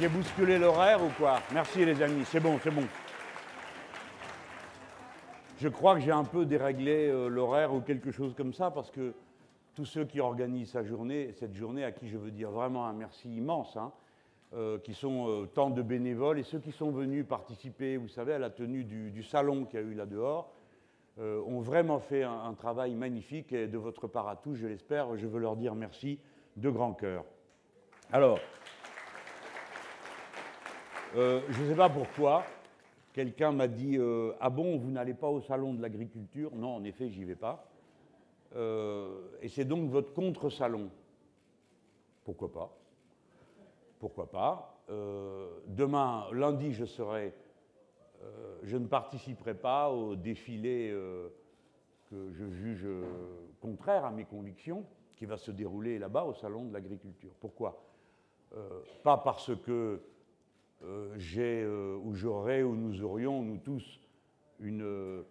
J'ai bousculé l'horaire ou quoi? Merci les amis, c'est bon, c'est bon. Je crois que j'ai un peu déréglé euh, l'horaire ou quelque chose comme ça parce que tous ceux qui organisent cette journée, à qui je veux dire vraiment un merci immense, hein, euh, qui sont euh, tant de bénévoles et ceux qui sont venus participer, vous savez, à la tenue du, salon qu'il y a eu là dehors, ont vraiment fait un, un, travail magnifique et de votre part à tous, je l'espère, je veux leur dire merci de grand cœur. Alors, euh, je ne sais pas pourquoi, quelqu'un m'a dit euh, Ah bon, vous n'allez pas au salon de l'agriculture? Non, en effet, j'y vais pas. Euh, et c'est donc votre contre-salon. Pourquoi pas Pourquoi pas Demain, lundi, je serai. je ne participerai pas au défilé que je juge contraire à mes convictions, qui va se dérouler là-bas au salon de l'agriculture. Pourquoi? Pas parce que j'ai euh, ou j'aurais ou nous aurions, nous tous, une, euh,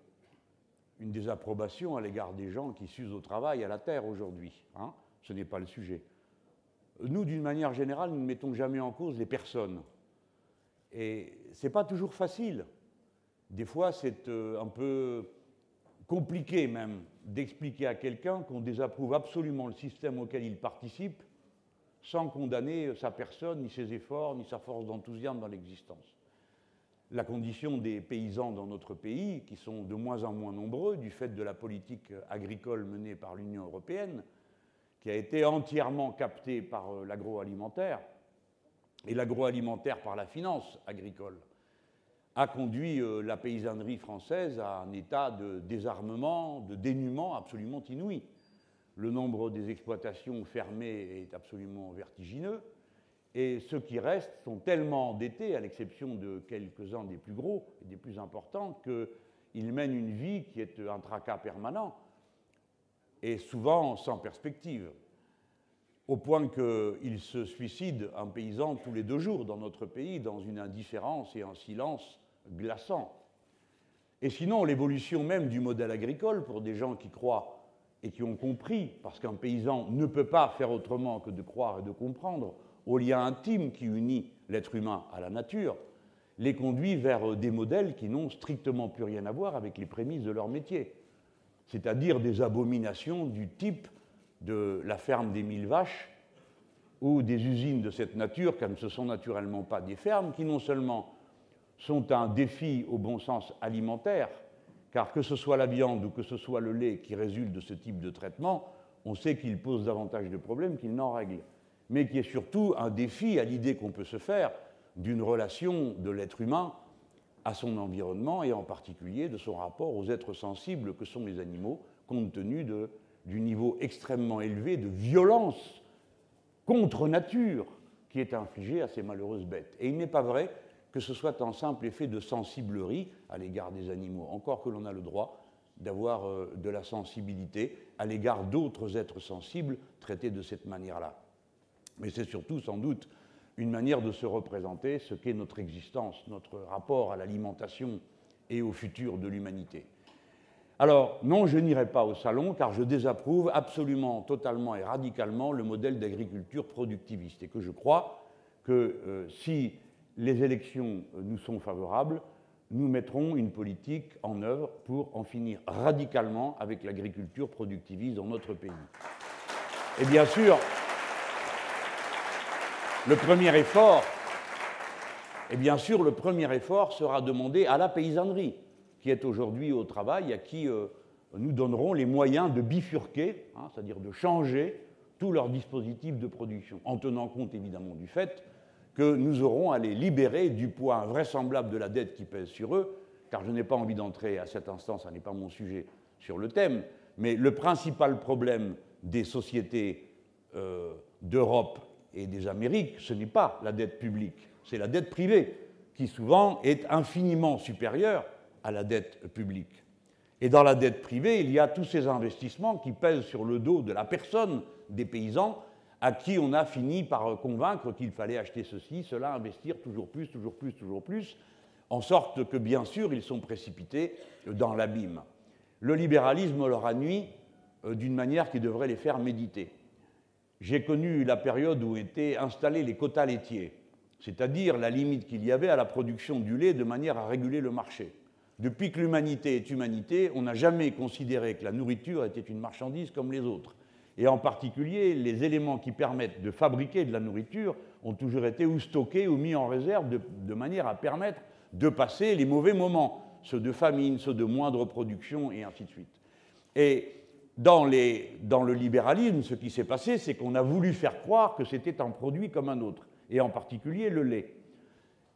une désapprobation à l'égard des gens qui s'usent au travail, à la terre aujourd'hui. Hein. Ce n'est pas le sujet. Nous, d'une manière générale, nous ne mettons jamais en cause les personnes. Et ce n'est pas toujours facile. Des fois, c'est un peu compliqué même d'expliquer à quelqu'un qu'on désapprouve absolument le système auquel il participe sans condamner sa personne, ni ses efforts, ni sa force d'enthousiasme dans l'existence. La condition des paysans dans notre pays, qui sont de moins en moins nombreux du fait de la politique agricole menée par l'Union européenne, qui a été entièrement captée par euh, l'agroalimentaire, et l'agroalimentaire par la finance agricole, a conduit euh, la paysannerie française à un état de désarmement, de dénuement absolument inouï le nombre des exploitations fermées est absolument vertigineux, et ceux qui restent sont tellement endettés, à l'exception de quelques-uns des plus gros et des plus importants, qu'ils mènent une vie qui est un tracas permanent, et souvent sans perspective, au point qu'il se suicide un paysan tous les deux jours dans notre pays, dans une indifférence et un silence glaçant. Et sinon, l'évolution même du modèle agricole, pour des gens qui croient et qui ont compris, parce qu'un paysan ne peut pas faire autrement que de croire et de comprendre au lien intime qui unit l'être humain à la nature, les conduit vers des modèles qui n'ont strictement plus rien à voir avec les prémices de leur métier, c'est-à-dire des abominations du type de la ferme des mille vaches ou des usines de cette nature, car ce ne sont naturellement pas des fermes, qui non seulement sont un défi au bon sens alimentaire, car que ce soit la viande ou que ce soit le lait qui résulte de ce type de traitement, on sait qu'il pose davantage de problèmes qu'il n'en règle, mais qui est surtout un défi à l'idée qu'on peut se faire d'une relation de l'être humain à son environnement et en particulier de son rapport aux êtres sensibles que sont les animaux, compte tenu du niveau extrêmement élevé de violence contre nature qui est infligé à ces malheureuses bêtes. Et il n'est pas vrai que ce soit un simple effet de sensiblerie à l'égard des animaux, encore que l'on a le droit d'avoir euh, de la sensibilité à l'égard d'autres êtres sensibles traités de cette manière-là. Mais c'est surtout sans doute une manière de se représenter ce qu'est notre existence, notre rapport à l'alimentation et au futur de l'humanité. Alors, non, je n'irai pas au salon car je désapprouve absolument, totalement et radicalement le modèle d'agriculture productiviste et que je crois que euh, si les élections nous sont favorables, nous mettrons une politique en œuvre pour en finir radicalement avec l'agriculture productiviste dans notre pays. Et bien sûr, le premier effort, sera demandé à la paysannerie, qui est aujourd'hui au travail, à qui euh, nous donnerons les moyens de bifurquer, hein, c'est-à-dire de changer tous leurs dispositifs de production, en tenant compte évidemment du fait que nous aurons à les libérer du poids invraisemblable de la dette qui pèse sur eux, car je n'ai pas envie d'entrer à cet instant, ce n'est pas mon sujet sur le thème, mais le principal problème des sociétés euh, d'Europe et des Amériques, ce n'est pas la dette publique, c'est la dette privée, qui souvent est infiniment supérieure à la dette publique. Et dans la dette privée, il y a tous ces investissements qui pèsent sur le dos de la personne des paysans à qui on a fini par convaincre qu'il fallait acheter ceci, cela, investir toujours plus, toujours plus, toujours plus, en sorte que bien sûr ils sont précipités dans l'abîme. Le libéralisme leur a nuit euh, d'une manière qui devrait les faire méditer. J'ai connu la période où étaient installés les quotas laitiers. c'est-à-dire la limite qu'il y avait à la production du lait de manière à réguler le marché. Depuis que l'humanité est humanité, on n'a jamais considéré que la nourriture était une marchandise comme les autres. Et en particulier, les éléments qui permettent de fabriquer de la nourriture ont toujours été ou stockés ou mis en réserve de, manière à permettre de passer les mauvais moments, ceux de famine, ceux de moindre production, et ainsi de suite. Et dans, le libéralisme, ce qui s'est passé, c'est qu'on a voulu faire croire que c'était un produit comme un autre, et en particulier le lait.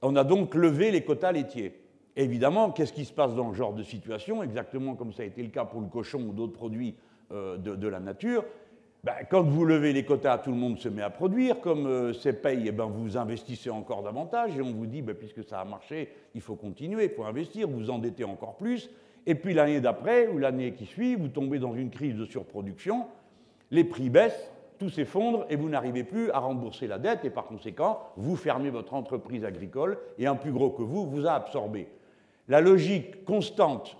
On a donc levé les quotas laitiers. Évidemment, qu'est-ce qui se passe dans ce genre de situation? Exactement comme ça a été le cas pour le cochon ou d'autres produits euh, de, la nature. Ben, quand vous levez les quotas, tout le monde se met à produire. Comme euh, c'est paye, eh ben, vous investissez encore davantage et on vous dit, ben, puisque ça a marché, il faut continuer, il faut investir, vous endettez encore plus. Et puis l'année d'après ou l'année qui suit, vous tombez dans une crise de surproduction, les prix baissent, tout s'effondre et vous n'arrivez plus à rembourser la dette et par conséquent, vous fermez votre entreprise agricole et un plus gros que vous vous a absorbé la logique constante,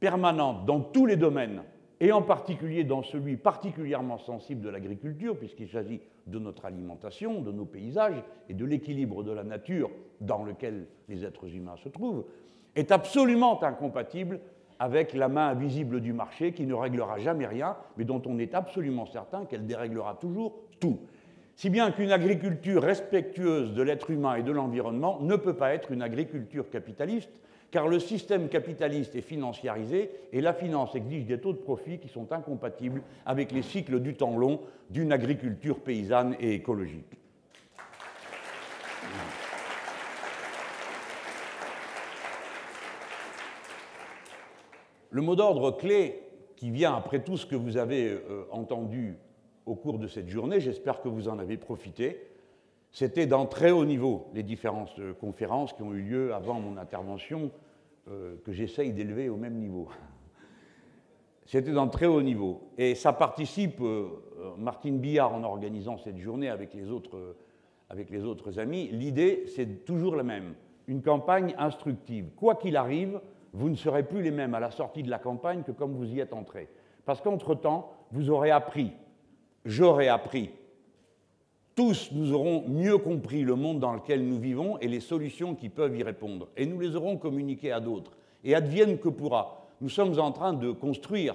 permanente dans tous les domaines, et en particulier dans celui particulièrement sensible de l'agriculture, puisqu'il s'agit de notre alimentation, de nos paysages et de l'équilibre de la nature dans lequel les êtres humains se trouvent, est absolument incompatible avec la main invisible du marché qui ne réglera jamais rien, mais dont on est absolument certain qu'elle déréglera toujours tout. Si bien qu'une agriculture respectueuse de l'être humain et de l'environnement ne peut pas être une agriculture capitaliste, car le système capitaliste est financiarisé et la finance exige des taux de profit qui sont incompatibles avec les cycles du temps long d'une agriculture paysanne et écologique. Le mot d'ordre clé qui vient après tout ce que vous avez euh, entendu au cours de cette journée, j'espère que vous en avez profité, c'était d'un très haut niveau, les différentes euh, conférences qui ont eu lieu avant mon intervention, euh, que j'essaye d'élever au même niveau. C'était d'un très haut niveau. Et ça participe, euh, Martine Billard, en organisant cette journée avec les autres, avec les autres amis, l'idée, c'est toujours la même. Une campagne instructive. Quoi qu'il arrive, vous ne serez plus les mêmes à la sortie de la campagne que comme vous y êtes entrés. Parce qu'entre-temps, vous aurez appris, j'aurai appris, tous nous aurons mieux compris le monde dans lequel nous vivons et les solutions qui peuvent y répondre. Et nous les aurons communiquées à d'autres. Et advienne que pourra. Nous sommes en train de construire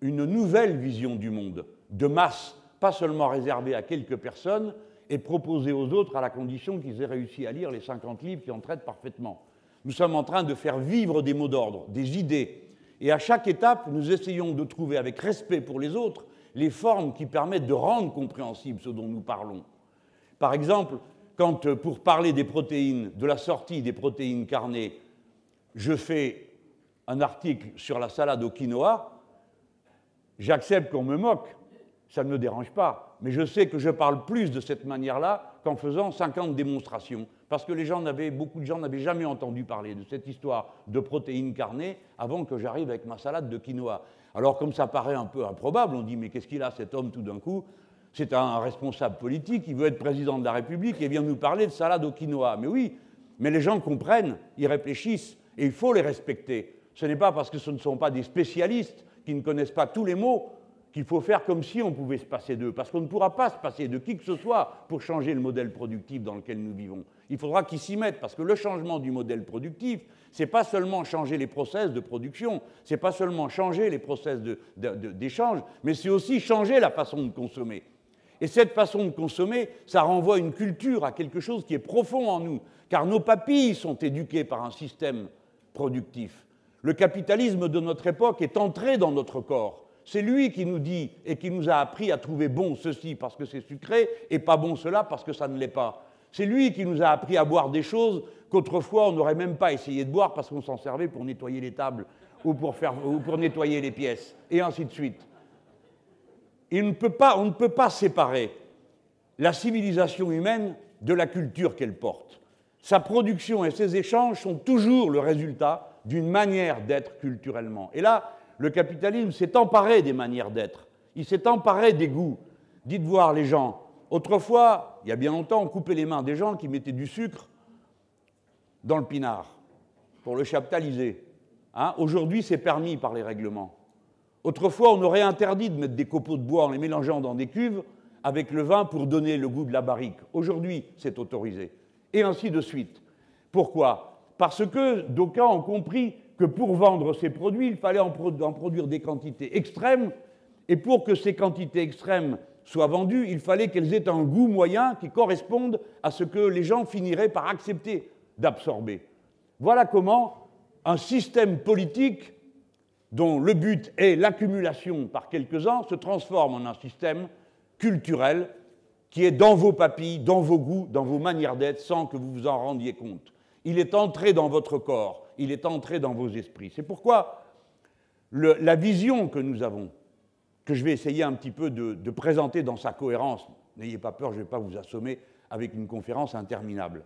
une nouvelle vision du monde, de masse, pas seulement réservée à quelques personnes, et proposée aux autres à la condition qu'ils aient réussi à lire les 50 livres qui en traitent parfaitement. Nous sommes en train de faire vivre des mots d'ordre, des idées. Et à chaque étape, nous essayons de trouver, avec respect pour les autres, les formes qui permettent de rendre compréhensible ce dont nous parlons. Par exemple, quand euh, pour parler des protéines, de la sortie des protéines carnées, je fais un article sur la salade au quinoa, j'accepte qu'on me moque, ça ne me dérange pas, mais je sais que je parle plus de cette manière-là qu'en faisant 50 démonstrations, parce que beaucoup de gens n'avaient jamais entendu parler de cette histoire de protéines carnées avant que j'arrive avec ma salade de quinoa. Alors comme ça paraît un peu improbable, on dit mais qu'est-ce qu'il a cet homme tout d'un coup? C'est un responsable politique, il veut être président de la République et vient nous parler de salade au quinoa. Mais oui, mais les gens comprennent, ils réfléchissent et il faut les respecter. Ce n'est pas parce que ce ne sont pas des spécialistes qui ne connaissent pas tous les mots qu'il faut faire comme si on pouvait se passer d'eux, parce qu'on ne pourra pas se passer de qui que ce soit pour changer le modèle productif dans lequel nous vivons. Il faudra qu'ils s'y mettent, parce que le changement du modèle productif, ce n'est pas seulement changer les process de production, ce n'est pas seulement changer les process d'échange, mais c'est aussi changer la façon de consommer. Et cette façon de consommer, ça renvoie une culture, à quelque chose qui est profond en nous, car nos papilles sont éduquées par un système productif. Le capitalisme de notre époque est entré dans notre corps. C'est lui qui nous dit et qui nous a appris à trouver bon ceci parce que c'est sucré et pas bon cela parce que ça ne l'est pas. C'est lui qui nous a appris à boire des choses qu'autrefois on n'aurait même pas essayé de boire parce qu'on s'en servait pour nettoyer les tables ou pour, ou pour nettoyer les pièces, et ainsi de suite on ne peut pas séparer la civilisation humaine de la culture qu'elle porte. Sa production et ses échanges sont toujours le résultat d'une manière d'être culturellement. Et là, le capitalisme s'est emparé des manières d'être. Il s'est emparé des goûts. Dites voir les gens. Autrefois, il y a bien longtemps, on coupait les mains des gens qui mettaient du sucre dans le pinard pour le chaptaliser. Hein Aujourd'hui, c'est permis par les règlements. Autrefois, on aurait interdit de mettre des copeaux de bois en les mélangeant dans des cuves avec le vin pour donner le goût de la barrique. Aujourd'hui, c'est autorisé. et ainsi de suite. Pourquoi? Parce que d'aucuns ont compris que pour vendre ces produits, il fallait en, produire des quantités extrêmes, et pour que ces quantités extrêmes soient vendues, il fallait qu'elles aient un goût moyen qui corresponde à ce que les gens finiraient par accepter d'absorber. Voilà comment un système politique dont le but est l'accumulation par quelques-uns se transforme en un système culturel qui est dans vos papilles, dans vos goûts, dans vos manières d'être, sans que vous vous en rendiez compte. Il est entré dans votre corps, il est entré dans vos esprits. C'est pourquoi la vision que nous avons, que je vais essayer un petit peu de, de présenter dans sa cohérence, n'ayez pas peur, je ne vais pas vous assommer avec une conférence interminable,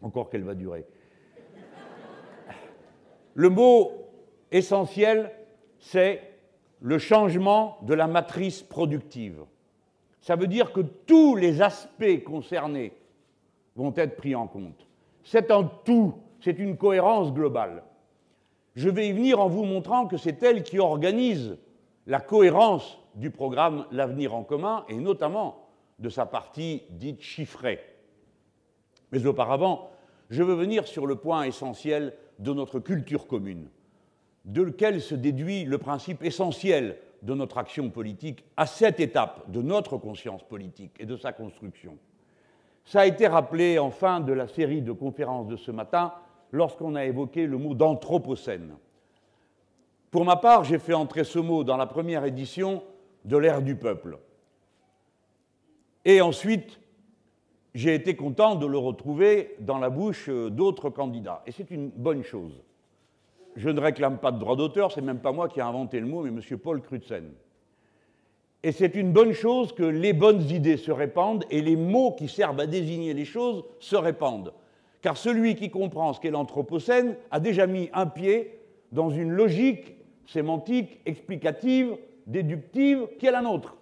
encore qu'elle va durer. Le mot essentiel, c'est le changement de la matrice productive. Ça veut dire que tous les aspects concernés vont être pris en compte. C'est un tout, c'est une cohérence globale. Je vais y venir en vous montrant que c'est elle qui organise la cohérence du programme L'avenir en commun, et notamment de sa partie dite chiffrée. Mais auparavant, je veux venir sur le point essentiel de notre culture commune, de lequel se déduit le principe essentiel de notre action politique à cette étape de notre conscience politique et de sa construction. Ça a été rappelé en fin de la série de conférences de ce matin lorsqu'on a évoqué le mot d'anthropocène. Pour ma part, j'ai fait entrer ce mot dans la première édition de l'ère du peuple. Et ensuite, j'ai été content de le retrouver dans la bouche d'autres candidats. Et c'est une bonne chose je ne réclame pas de droit d'auteur, c'est même pas moi qui ai inventé le mot, mais M. Paul Crutzen. Et c'est une bonne chose que les bonnes idées se répandent et les mots qui servent à désigner les choses se répandent. Car celui qui comprend ce qu'est l'Anthropocène a déjà mis un pied dans une logique sémantique, explicative, déductive, qui est la nôtre.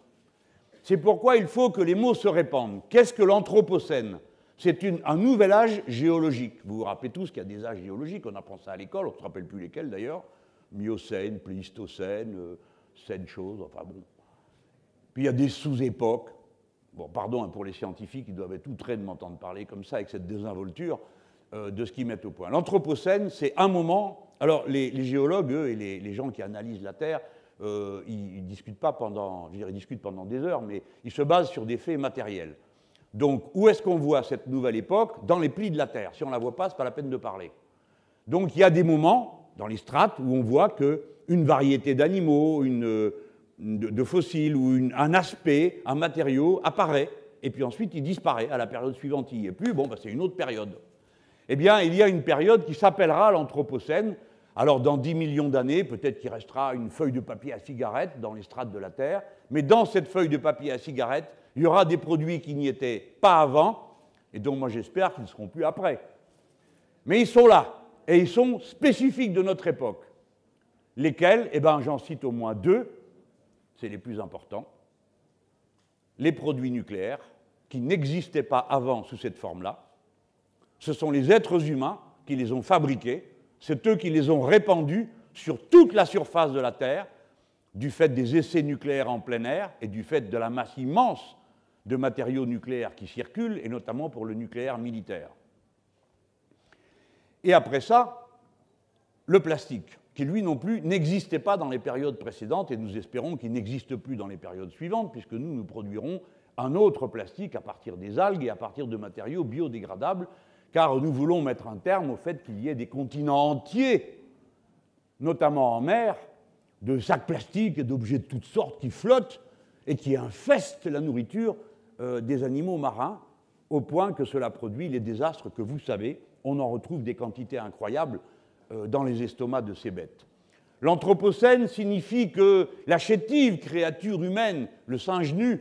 C'est pourquoi il faut que les mots se répandent. Qu'est-ce que l'Anthropocène? C'est un nouvel âge géologique. Vous vous rappelez tous qu'il y a des âges géologiques, on apprend ça à l'école, on ne se rappelle plus lesquels d'ailleurs. Miocène, Pléistocène, euh, chose, enfin bon. Puis il y a des sous-époques. Bon, pardon hein, pour les scientifiques, ils doivent être outrés de m'entendre parler comme ça, avec cette désinvolture euh, de ce qu'ils mettent au point. L'Anthropocène, c'est un moment. Alors, les, géologues, eux, et les, gens qui analysent la Terre, euh, ils, discutent pas pendant, je ils discutent pendant des heures, mais ils se basent sur des faits matériels. Donc, où est-ce qu'on voit cette nouvelle époque? Dans les plis de la Terre. Si on ne la voit pas, ce n'est pas la peine de parler. Donc, il y a des moments dans les strates où on voit qu'une variété d'animaux, de, fossiles ou un aspect, un matériau apparaît, et puis ensuite il disparaît. À la période suivante, il n'y est plus. Bon, bah, c'est une autre période. Eh bien, il y a une période qui s'appellera l'Anthropocène. Alors, dans 10 millions d'années, peut-être qu'il restera une feuille de papier à cigarette dans les strates de la Terre, mais dans cette feuille de papier à cigarette, il y aura des produits qui n'y étaient pas avant, et dont moi j'espère qu'ils ne seront plus après. Mais ils sont là, et ils sont spécifiques de notre époque. Lesquels? Eh bien, j'en cite au moins deux, c'est les plus importants. Les produits nucléaires, qui n'existaient pas avant sous cette forme-là. Ce sont les êtres humains qui les ont fabriqués, c'est eux qui les ont répandus sur toute la surface de la Terre, du fait des essais nucléaires en plein air et du fait de la masse immense de matériaux nucléaires qui circulent, et notamment pour le nucléaire militaire. Et après ça, le plastique, qui lui non plus n'existait pas dans les périodes précédentes, et nous espérons qu'il n'existe plus dans les périodes suivantes, puisque nous, nous produirons un autre plastique à partir des algues et à partir de matériaux biodégradables, car nous voulons mettre un terme au fait qu'il y ait des continents entiers, notamment en mer, de sacs plastiques et d'objets de toutes sortes qui flottent et qui infestent la nourriture euh, des animaux marins, au point que cela produit les désastres que vous savez. On en retrouve des quantités incroyables euh, dans les estomacs de ces bêtes. L'Anthropocène signifie que la chétive créature humaine, le singe nu,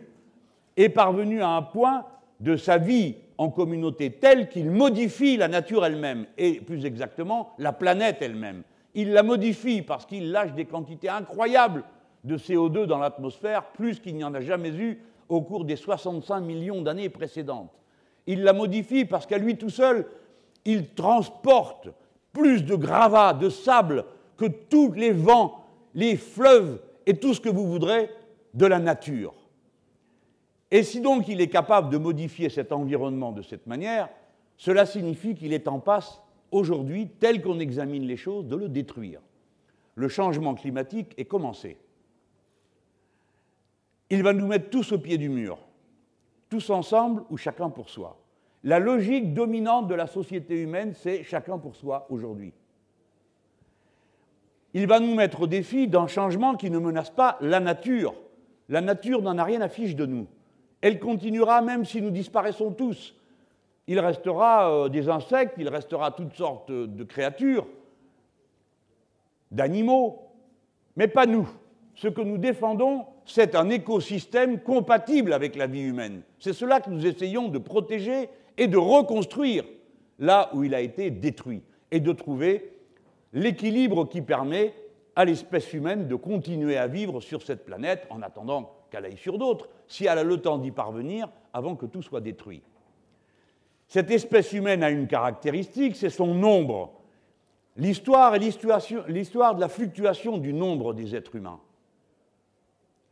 est parvenu à un point de sa vie en communauté tel qu'il modifie la nature elle-même, et plus exactement la planète elle-même. Il la modifie parce qu'il lâche des quantités incroyables de CO2 dans l'atmosphère, plus qu'il n'y en a jamais eu au cours des 65 millions d'années précédentes. Il la modifie parce qu'à lui tout seul, il transporte plus de gravats, de sable que tous les vents, les fleuves et tout ce que vous voudrez de la nature. Et si donc il est capable de modifier cet environnement de cette manière, cela signifie qu'il est en passe, aujourd'hui, tel qu'on examine les choses, de le détruire. Le changement climatique est commencé. Il va nous mettre tous au pied du mur, tous ensemble ou chacun pour soi. La logique dominante de la société humaine, c'est chacun pour soi aujourd'hui. Il va nous mettre au défi d'un changement qui ne menace pas la nature. La nature n'en a rien à fiche de nous. Elle continuera même si nous disparaissons tous il restera euh, des insectes, il restera toutes sortes de créatures, d'animaux, mais pas nous. Ce que nous défendons, c'est un écosystème compatible avec la vie humaine. C'est cela que nous essayons de protéger et de reconstruire là où il a été détruit, et de trouver l'équilibre qui permet à l'espèce humaine de continuer à vivre sur cette planète en attendant qu'elle aille sur d'autres, si elle a le temps d'y parvenir avant que tout soit détruit. Cette espèce humaine a une caractéristique, c'est son nombre. L'histoire est l'histoire de la fluctuation du nombre des êtres humains.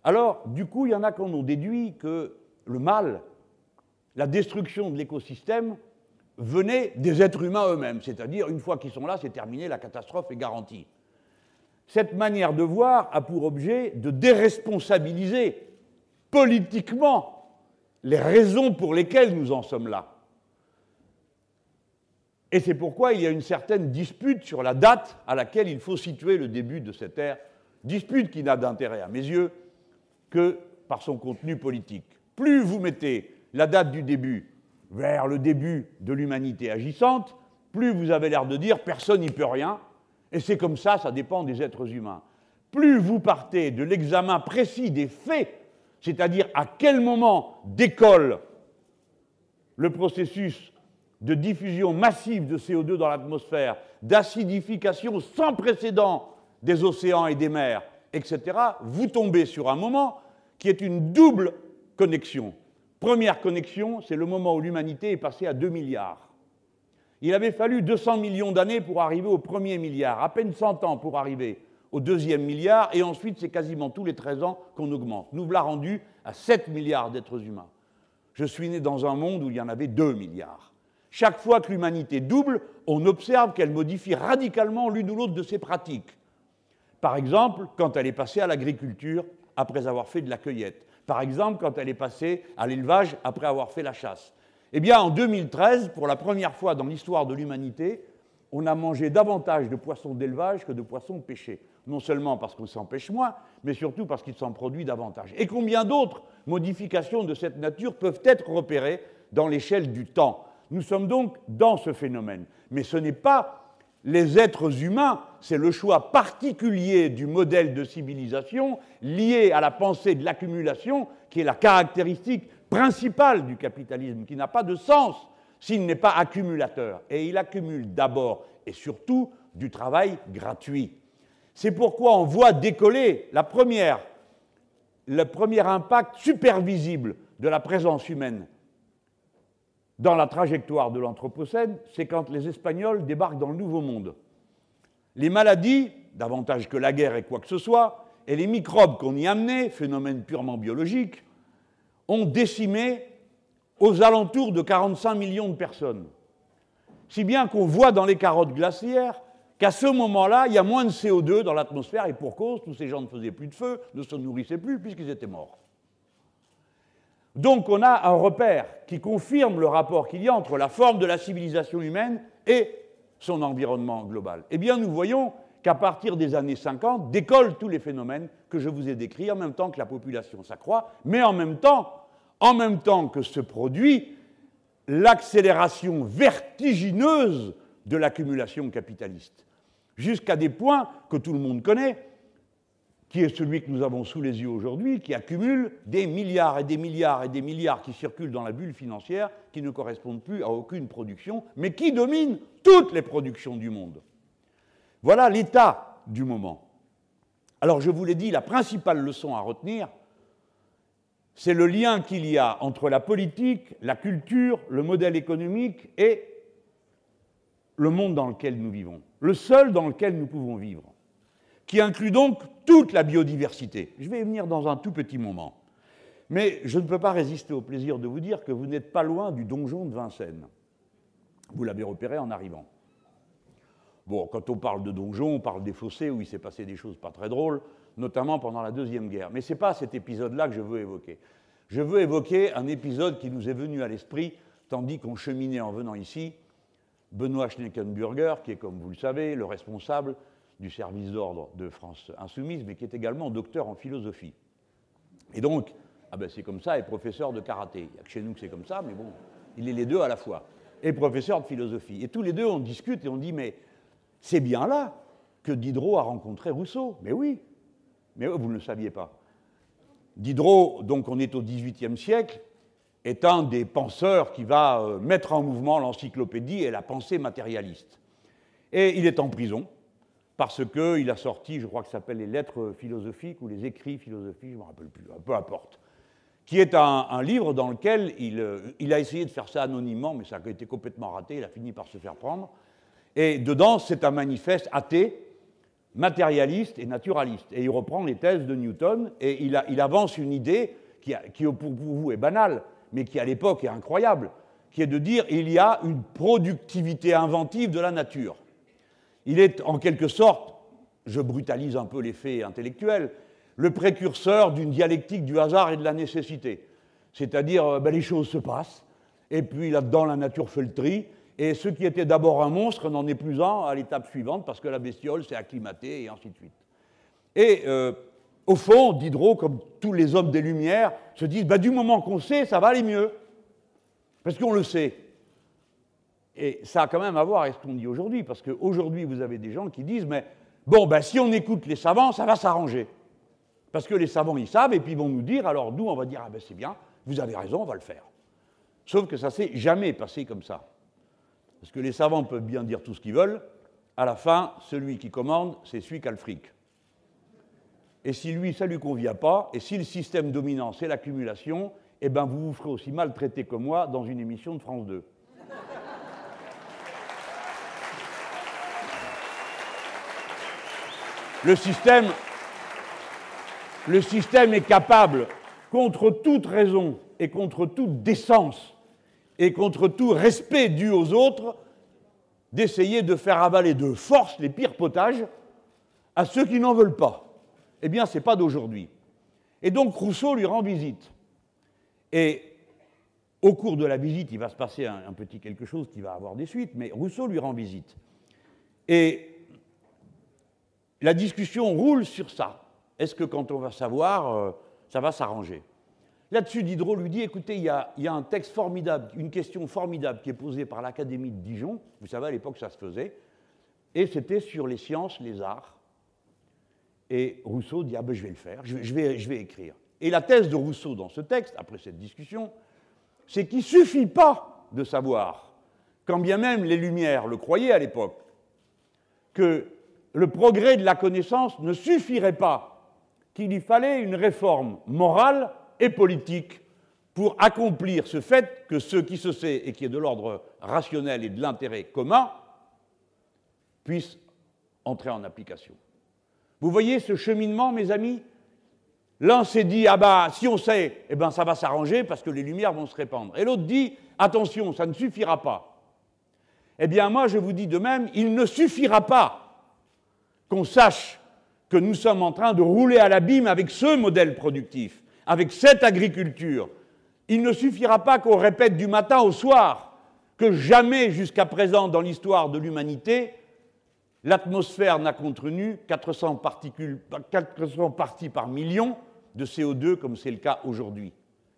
Alors, du coup, il y en a qui en ont déduit que le mal, la destruction de l'écosystème, venait des êtres humains eux-mêmes, c'est-à-dire une fois qu'ils sont là, c'est terminé, la catastrophe est garantie. Cette manière de voir a pour objet de déresponsabiliser politiquement les raisons pour lesquelles nous en sommes là. Et c'est pourquoi il y a une certaine dispute sur la date à laquelle il faut situer le début de cette ère, dispute qui n'a d'intérêt à mes yeux que par son contenu politique. Plus vous mettez la date du début vers le début de l'humanité agissante, plus vous avez l'air de dire personne n'y peut rien, et c'est comme ça, ça dépend des êtres humains. Plus vous partez de l'examen précis des faits, c'est-à-dire à quel moment décolle le processus de diffusion massive de CO2 dans l'atmosphère, d'acidification sans précédent des océans et des mers, etc., vous tombez sur un moment qui est une double connexion. Première connexion, c'est le moment où l'humanité est passée à 2 milliards. Il avait fallu 200 millions d'années pour arriver au premier milliard, à peine 100 ans pour arriver au deuxième milliard, et ensuite c'est quasiment tous les 13 ans qu'on augmente. Nous voilà rendus à 7 milliards d'êtres humains. Je suis né dans un monde où il y en avait 2 milliards. Chaque fois que l'humanité double, on observe qu'elle modifie radicalement l'une ou l'autre de ses pratiques. Par exemple, quand elle est passée à l'agriculture après avoir fait de la cueillette. Par exemple, quand elle est passée à l'élevage après avoir fait la chasse. Eh bien, en 2013, pour la première fois dans l'histoire de l'humanité, on a mangé davantage de poissons d'élevage que de poissons pêchés. Non seulement parce qu'on s'en pêche moins, mais surtout parce qu'il s'en produit davantage. Et combien d'autres modifications de cette nature peuvent être repérées dans l'échelle du temps? Nous sommes donc dans ce phénomène. Mais ce n'est pas les êtres humains, c'est le choix particulier du modèle de civilisation lié à la pensée de l'accumulation qui est la caractéristique principale du capitalisme, qui n'a pas de sens s'il n'est pas accumulateur. Et il accumule d'abord et surtout du travail gratuit. C'est pourquoi on voit décoller le premier impact supervisible de la présence humaine dans la trajectoire de l'Anthropocène, c'est quand les Espagnols débarquent dans le Nouveau Monde. Les maladies, davantage que la guerre et quoi que ce soit, et les microbes qu'on y amenait, phénomène purement biologique, ont décimé aux alentours de 45 millions de personnes. Si bien qu'on voit dans les carottes glaciaires qu'à ce moment-là, il y a moins de CO2 dans l'atmosphère, et pour cause, tous ces gens ne faisaient plus de feu, ne se nourrissaient plus, puisqu'ils étaient morts. Donc on a un repère qui confirme le rapport qu'il y a entre la forme de la civilisation humaine et son environnement global. Eh bien, nous voyons qu'à partir des années 50 décollent tous les phénomènes que je vous ai décrits en même temps que la population s'accroît, mais en même temps, en même temps que se produit l'accélération vertigineuse de l'accumulation capitaliste, jusqu'à des points que tout le monde connaît, qui est celui que nous avons sous les yeux aujourd'hui, qui accumule des milliards et des milliards et des milliards qui circulent dans la bulle financière, qui ne correspondent plus à aucune production, mais qui dominent toutes les productions du monde. Voilà l'état du moment. Alors je vous l'ai dit, la principale leçon à retenir, c'est le lien qu'il y a entre la politique, la culture, le modèle économique et le monde dans lequel nous vivons, le seul dans lequel nous pouvons vivre qui inclut donc toute la biodiversité. Je vais y venir dans un tout petit moment. Mais je ne peux pas résister au plaisir de vous dire que vous n'êtes pas loin du donjon de Vincennes. Vous l'avez repéré en arrivant. Bon, quand on parle de donjon, on parle des fossés où il s'est passé des choses pas très drôles, notamment pendant la Deuxième Guerre. Mais ce n'est pas cet épisode-là que je veux évoquer. Je veux évoquer un épisode qui nous est venu à l'esprit tandis qu'on cheminait en venant ici. Benoît Schneckenburger, qui est, comme vous le savez, le responsable du service d'ordre de France Insoumise, mais qui est également docteur en philosophie. Et donc, ah ben c'est comme ça, et professeur de karaté. Il n'y a que chez nous que c'est comme ça, mais bon, il est les deux à la fois. Et professeur de philosophie. Et tous les deux, on discute et on dit, mais c'est bien là que Diderot a rencontré Rousseau. Mais oui, mais vous ne le saviez pas. Diderot, donc on est au XVIIIe siècle, est un des penseurs qui va euh, mettre en mouvement l'encyclopédie et la pensée matérialiste. Et il est en prison parce qu'il a sorti, je crois que ça s'appelle les lettres philosophiques ou les écrits philosophiques, je ne me rappelle plus, peu importe, qui est un, livre dans lequel il, euh, il, a essayé de faire ça anonymement, mais ça a été complètement raté, il a fini par se faire prendre. Et dedans, c'est un manifeste athée, matérialiste et naturaliste. Et il reprend les thèses de Newton et il, il avance une idée qui, qui, pour vous est banale, mais qui à l'époque est incroyable, qui est de dire il y a une productivité inventive de la nature. Il est en quelque sorte, je brutalise un peu les faits intellectuels, le précurseur d'une dialectique du hasard et de la nécessité. C'est-à-dire, euh, ben, les choses se passent, et puis là-dedans, la nature fait le tri, et ce qui était d'abord un monstre n'en est plus un à l'étape suivante, parce que la bestiole s'est acclimatée, et ainsi de suite. Et euh, au fond, Diderot, comme tous les hommes des Lumières, se disent, ben, du moment qu'on sait, ça va aller mieux, parce qu'on le sait. Et ça a quand même à voir avec ce qu'on dit aujourd'hui, parce qu'aujourd'hui, vous avez des gens qui disent, mais bon, ben, si on écoute les savants, ça va s'arranger. Parce que les savants, ils savent, et puis ils vont nous dire, alors nous, on va dire, ah ben c'est bien, vous avez raison, on va le faire. Sauf que ça s'est jamais passé comme ça. Parce que les savants peuvent bien dire tout ce qu'ils veulent, à la fin, celui qui commande, c'est celui qui a le fric. Et si lui, ça ne lui convient pas, et si le système dominant, c'est l'accumulation, eh ben vous vous ferez aussi maltraiter que moi dans une émission de France 2. Le système, le système est capable, contre toute raison et contre toute décence et contre tout respect dû aux autres, d'essayer de faire avaler de force les pires potages à ceux qui n'en veulent pas. Eh bien, ce n'est pas d'aujourd'hui. Et donc Rousseau lui rend visite. Et au cours de la visite, il va se passer un, un, petit quelque chose qui va avoir des suites, mais Rousseau lui rend visite. Et la discussion roule sur ça. Est-ce que quand on va savoir, euh, ça va s'arranger? Là-dessus, Diderot lui dit, écoutez, il y, a, un texte formidable, une question formidable qui est posée par l'Académie de Dijon, vous savez, à l'époque, ça se faisait, et c'était sur les sciences, les arts. Et Rousseau dit, ah ben je vais le faire, je vais, je vais écrire. Et la thèse de Rousseau dans ce texte, après cette discussion, c'est qu'il ne suffit pas de savoir, quand bien même les Lumières le croyaient à l'époque, que le progrès de la connaissance ne suffirait pas, qu'il y fallait une réforme morale et politique pour accomplir ce fait que ce qui se sait et qui est de l'ordre rationnel et de l'intérêt commun puisse entrer en application. Vous voyez ce cheminement, mes amis? L'un s'est dit, ah ben, si on sait, eh ben, ça va s'arranger parce que les lumières vont se répandre. Et l'autre dit, attention, ça ne suffira pas. Eh bien, moi, je vous dis de même, il ne suffira pas qu'on sache que nous sommes en train de rouler à l'abîme avec ce modèle productif avec cette agriculture, il ne suffira pas qu'on répète du matin au soir que jamais jusqu'à présent dans l'histoire de l'humanité, l'atmosphère n'a contenu 400, 400 parties par million de CO2 comme c'est le cas aujourd'hui.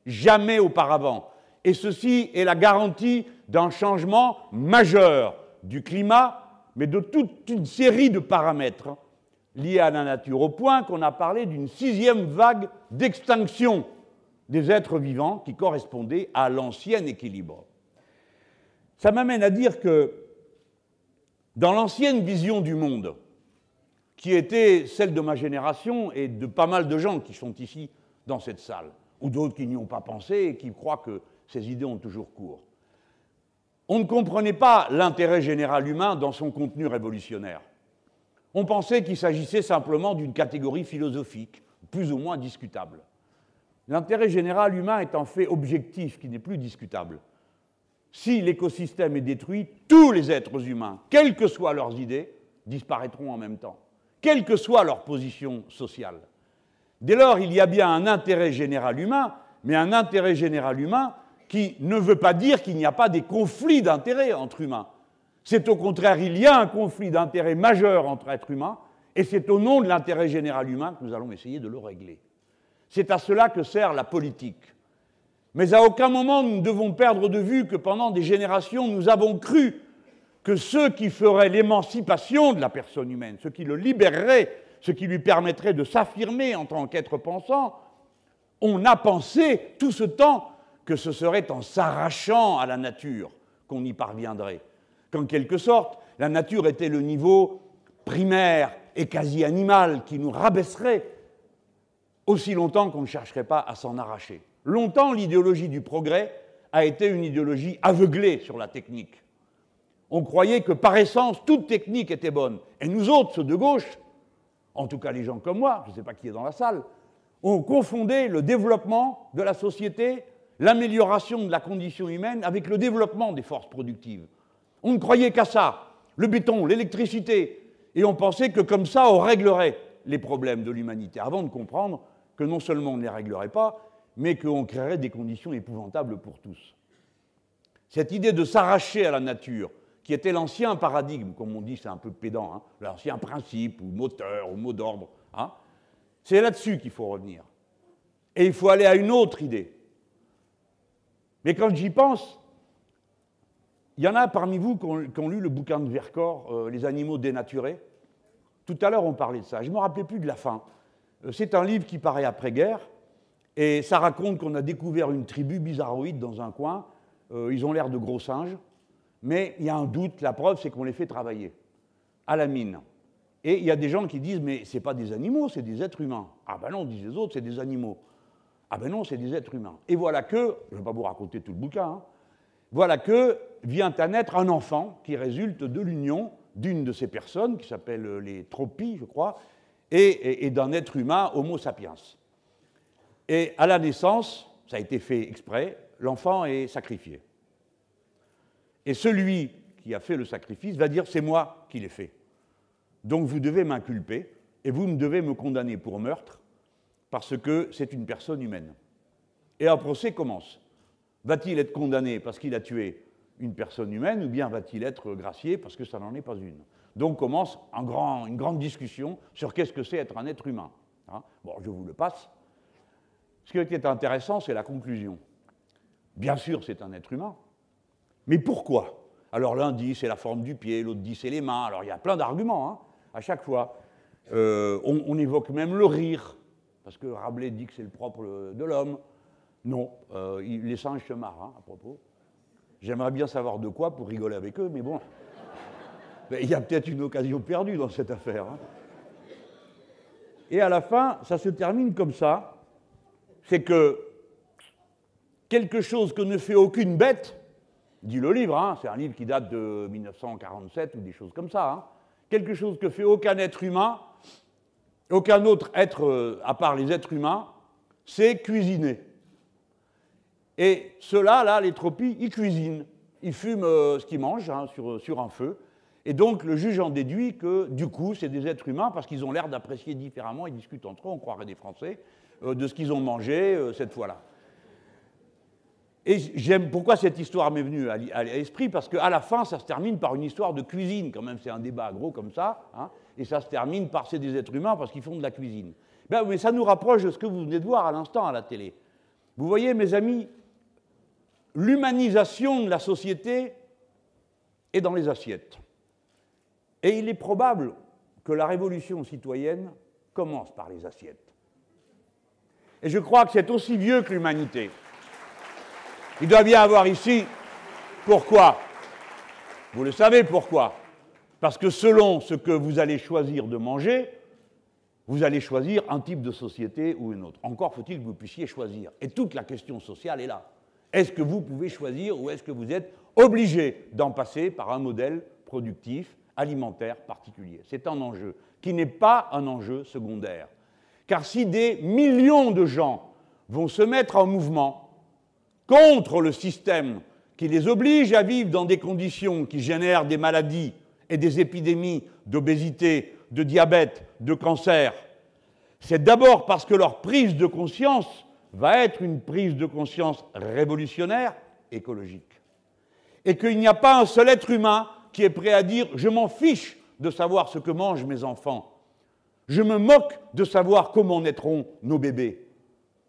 Jamais auparavant. Et ceci est la garantie d'un changement majeur du climat, mais de toute une série de paramètres liées à la nature, au point qu'on a parlé d'une sixième vague d'extinction des êtres vivants qui correspondait à l'ancien équilibre. Ça m'amène à dire que dans l'ancienne vision du monde, qui était celle de ma génération et de pas mal de gens qui sont ici dans cette salle, ou d'autres qui n'y ont pas pensé et qui croient que ces idées ont toujours cours, on ne comprenait pas l'intérêt général humain dans son contenu révolutionnaire. On pensait qu'il s'agissait simplement d'une catégorie philosophique, plus ou moins discutable. L'intérêt général humain est un fait objectif qui n'est plus discutable. si l'écosystème est détruit, tous les êtres humains, quelles que soient leurs idées, disparaîtront en même temps, quelle que soit leur position sociale. Dès lors, il y a bien un intérêt général humain, mais un intérêt général humain qui ne veut pas dire qu'il n'y a pas des conflits d'intérêts entre humains. C'est au contraire, il y a un conflit d'intérêts majeur entre êtres humains, et c'est au nom de l'intérêt général humain que nous allons essayer de le régler. C'est à cela que sert la politique. Mais à aucun moment nous ne devons perdre de vue que pendant des générations, nous avons cru que ceux qui feraient l'émancipation de la personne humaine, ceux qui le libéreraient, ce qui lui permettrait de s'affirmer en tant qu'être pensant, on a pensé tout ce temps que ce serait en s'arrachant à la nature qu'on y parviendrait, qu'en quelque sorte, la nature était le niveau primaire et quasi animal qui nous rabaisserait aussi longtemps qu'on ne chercherait pas à s'en arracher. Longtemps, l'idéologie du progrès a été une idéologie aveuglée sur la technique. On croyait que par essence, toute technique était bonne. Et nous autres, ceux de gauche, en tout cas les gens comme moi, je ne sais pas qui est dans la salle, on confondait le développement de la société, l'amélioration de la condition humaine avec le développement des forces productives. On ne croyait qu'à ça, le béton, l'électricité, et on pensait que comme ça, on réglerait les problèmes de l'humanité, avant de comprendre que non seulement on ne les réglerait pas, mais qu'on créerait des conditions épouvantables pour tous. Cette idée de s'arracher à la nature, qui était l'ancien paradigme, comme on dit, c'est un peu pédant, hein, l'ancien principe ou moteur ou mot d'ordre, hein, c'est là-dessus qu'il faut revenir. Et il faut aller à une autre idée. Mais quand j'y pense, il y en a parmi vous qui ont, lu le bouquin de Vercors, euh, Les animaux dénaturés. Tout à l'heure, on parlait de ça. Je ne me rappelais plus de la fin. Euh, c'est un livre qui paraît après-guerre, et ça raconte qu'on a découvert une tribu bizarroïde dans un coin. Euh, ils ont l'air de gros singes, mais il y a un doute. La preuve, c'est qu'on les fait travailler à la mine. Et il y a des gens qui disent, mais ce n'est pas des animaux, c'est des êtres humains. Ah ben non, disent les autres, c'est des animaux. Ah ben non, c'est des êtres humains. Et voilà que, je ne vais pas vous raconter tout le bouquin, hein, voilà que vient à naître un enfant qui résulte de l'union d'une de ces personnes, qui s'appelle les tropies, je crois, et, d'un être humain, Homo sapiens. Et à la naissance, ça a été fait exprès, l'enfant est sacrifié. Et celui qui a fait le sacrifice va dire c'est moi qui l'ai fait. Donc vous devez m'inculper et vous me devez me condamner pour meurtre parce que c'est une personne humaine. Et un procès commence. Va-t-il être condamné parce qu'il a tué une personne humaine ou bien va-t-il être gracié parce que ça n'en est pas une? Donc commence une grande discussion sur qu'est-ce que c'est être un être humain. Hein? bon, je vous le passe. Ce qui est intéressant, c'est la conclusion. Bien sûr, c'est un être humain. Mais pourquoi? Alors l'un dit c'est la forme du pied, l'autre dit c'est les mains. Alors il y a plein d'arguments. Hein à chaque fois. Euh, on, évoque même le rire, parce que Rabelais dit que c'est le propre de l'homme. Non, euh, les singes se marrent, hein, à propos. J'aimerais bien savoir de quoi pour rigoler avec eux, mais bon, il y a peut-être une occasion perdue dans cette affaire. Hein. Et à la fin, ça se termine comme ça, c'est que quelque chose que ne fait aucune bête, dit le livre, hein, c'est un livre qui date de 1947 ou des choses comme ça, quelque chose que fait aucun être humain, aucun autre être euh, à part les êtres humains, c'est cuisiner. Et ceux-là, là, les tropies, ils cuisinent. Ils fument euh, ce qu'ils mangent hein, sur, sur, un feu. Et donc le juge en déduit que du coup, c'est des êtres humains parce qu'ils ont l'air d'apprécier différemment, ils discutent entre eux, on croirait des Français, euh, de ce qu'ils ont mangé cette fois-là. Et j'aime pourquoi cette histoire m'est venue à l'esprit, parce qu'à la fin, ça se termine par une histoire de cuisine, quand même, c'est un débat gros comme ça, hein, et ça se termine par c'est des êtres humains parce qu'ils font de la cuisine. Ben, mais ça nous rapproche de ce que vous venez de voir à l'instant à la télé. Vous voyez, mes amis, l'humanisation de la société est dans les assiettes. Et il est probable que la révolution citoyenne commence par les assiettes. Et je crois que c'est aussi vieux que l'humanité. Il doit bien avoir ici. Pourquoi? Vous le savez pourquoi Parce que selon ce que vous allez choisir de manger, vous allez choisir un type de société ou une autre. Encore faut-il que vous puissiez choisir. Et toute la question sociale est là. Est-ce que vous pouvez choisir ou est-ce que vous êtes obligé d'en passer par un modèle productif, alimentaire particulier? C'est un enjeu qui n'est pas un enjeu secondaire. Car si des millions de gens vont se mettre en mouvement contre le système qui les oblige à vivre dans des conditions qui génèrent des maladies et des épidémies d'obésité, de diabète, de cancer, c'est d'abord parce que leur prise de conscience va être une prise de conscience révolutionnaire, écologique. Et qu'il n'y a pas un seul être humain qui est prêt à dire je m'en fiche de savoir ce que mangent mes enfants. Je me moque de savoir comment naîtront nos bébés.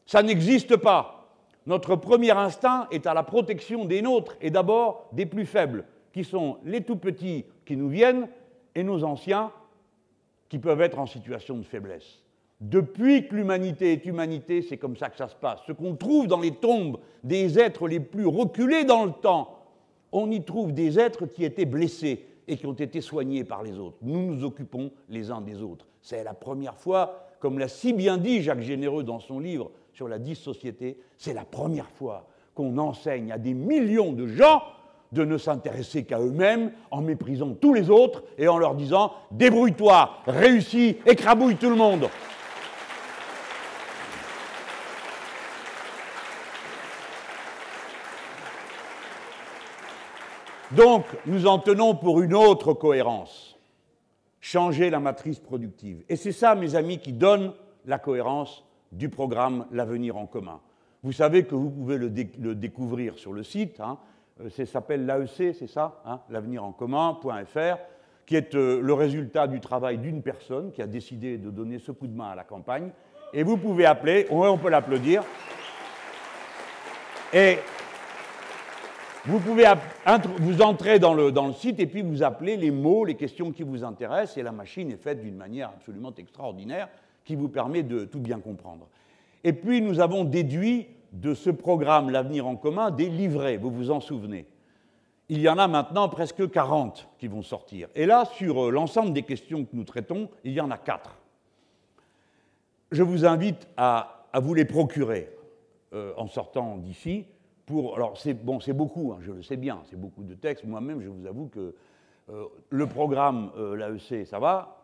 Ça n'existe pas. Notre premier instinct est à la protection des nôtres et d'abord des plus faibles, qui sont les tout petits qui nous viennent et nos anciens qui peuvent être en situation de faiblesse. Depuis que l'humanité est humanité, c'est comme ça que ça se passe. Ce qu'on trouve dans les tombes des êtres les plus reculés dans le temps, on y trouve des êtres qui étaient blessés et qui ont été soignés par les autres. Nous nous occupons les uns des autres. C'est la première fois, comme l'a si bien dit Jacques Généreux dans son livre sur la dissociété, c'est la première fois qu'on enseigne à des millions de gens de ne s'intéresser qu'à eux-mêmes en méprisant tous les autres et en leur disant débrouille-toi, réussis, écrabouille tout le monde. Donc, nous en tenons pour une autre cohérence. Changer la matrice productive. Et c'est ça, mes amis, qui donne la cohérence du programme L'avenir en commun. Vous savez que vous pouvez le, découvrir sur le site. Hein. Euh, ça s'appelle l'AEC, c'est ça hein, L'avenir en commun.fr, qui est euh, le résultat du travail d'une personne qui a décidé de donner ce coup de main à la campagne. Et vous pouvez appeler, on peut l'applaudir. Et vous pouvez vous entrer dans le, dans le, site et puis vous appelez les mots, les questions qui vous intéressent, et la machine est faite d'une manière absolument extraordinaire qui vous permet de tout bien comprendre. Et puis nous avons déduit de ce programme L'avenir en commun des livrets, vous vous en souvenez. Il y en a maintenant presque 40 qui vont sortir. Et là, sur euh, l'ensemble des questions que nous traitons, il y en a 4. Je vous invite à, vous les procurer euh, en sortant d'ici alors c'est bon, beaucoup, hein, je le sais bien, c'est beaucoup de textes. Moi-même, je vous avoue que euh, le programme l'AEC, ça va.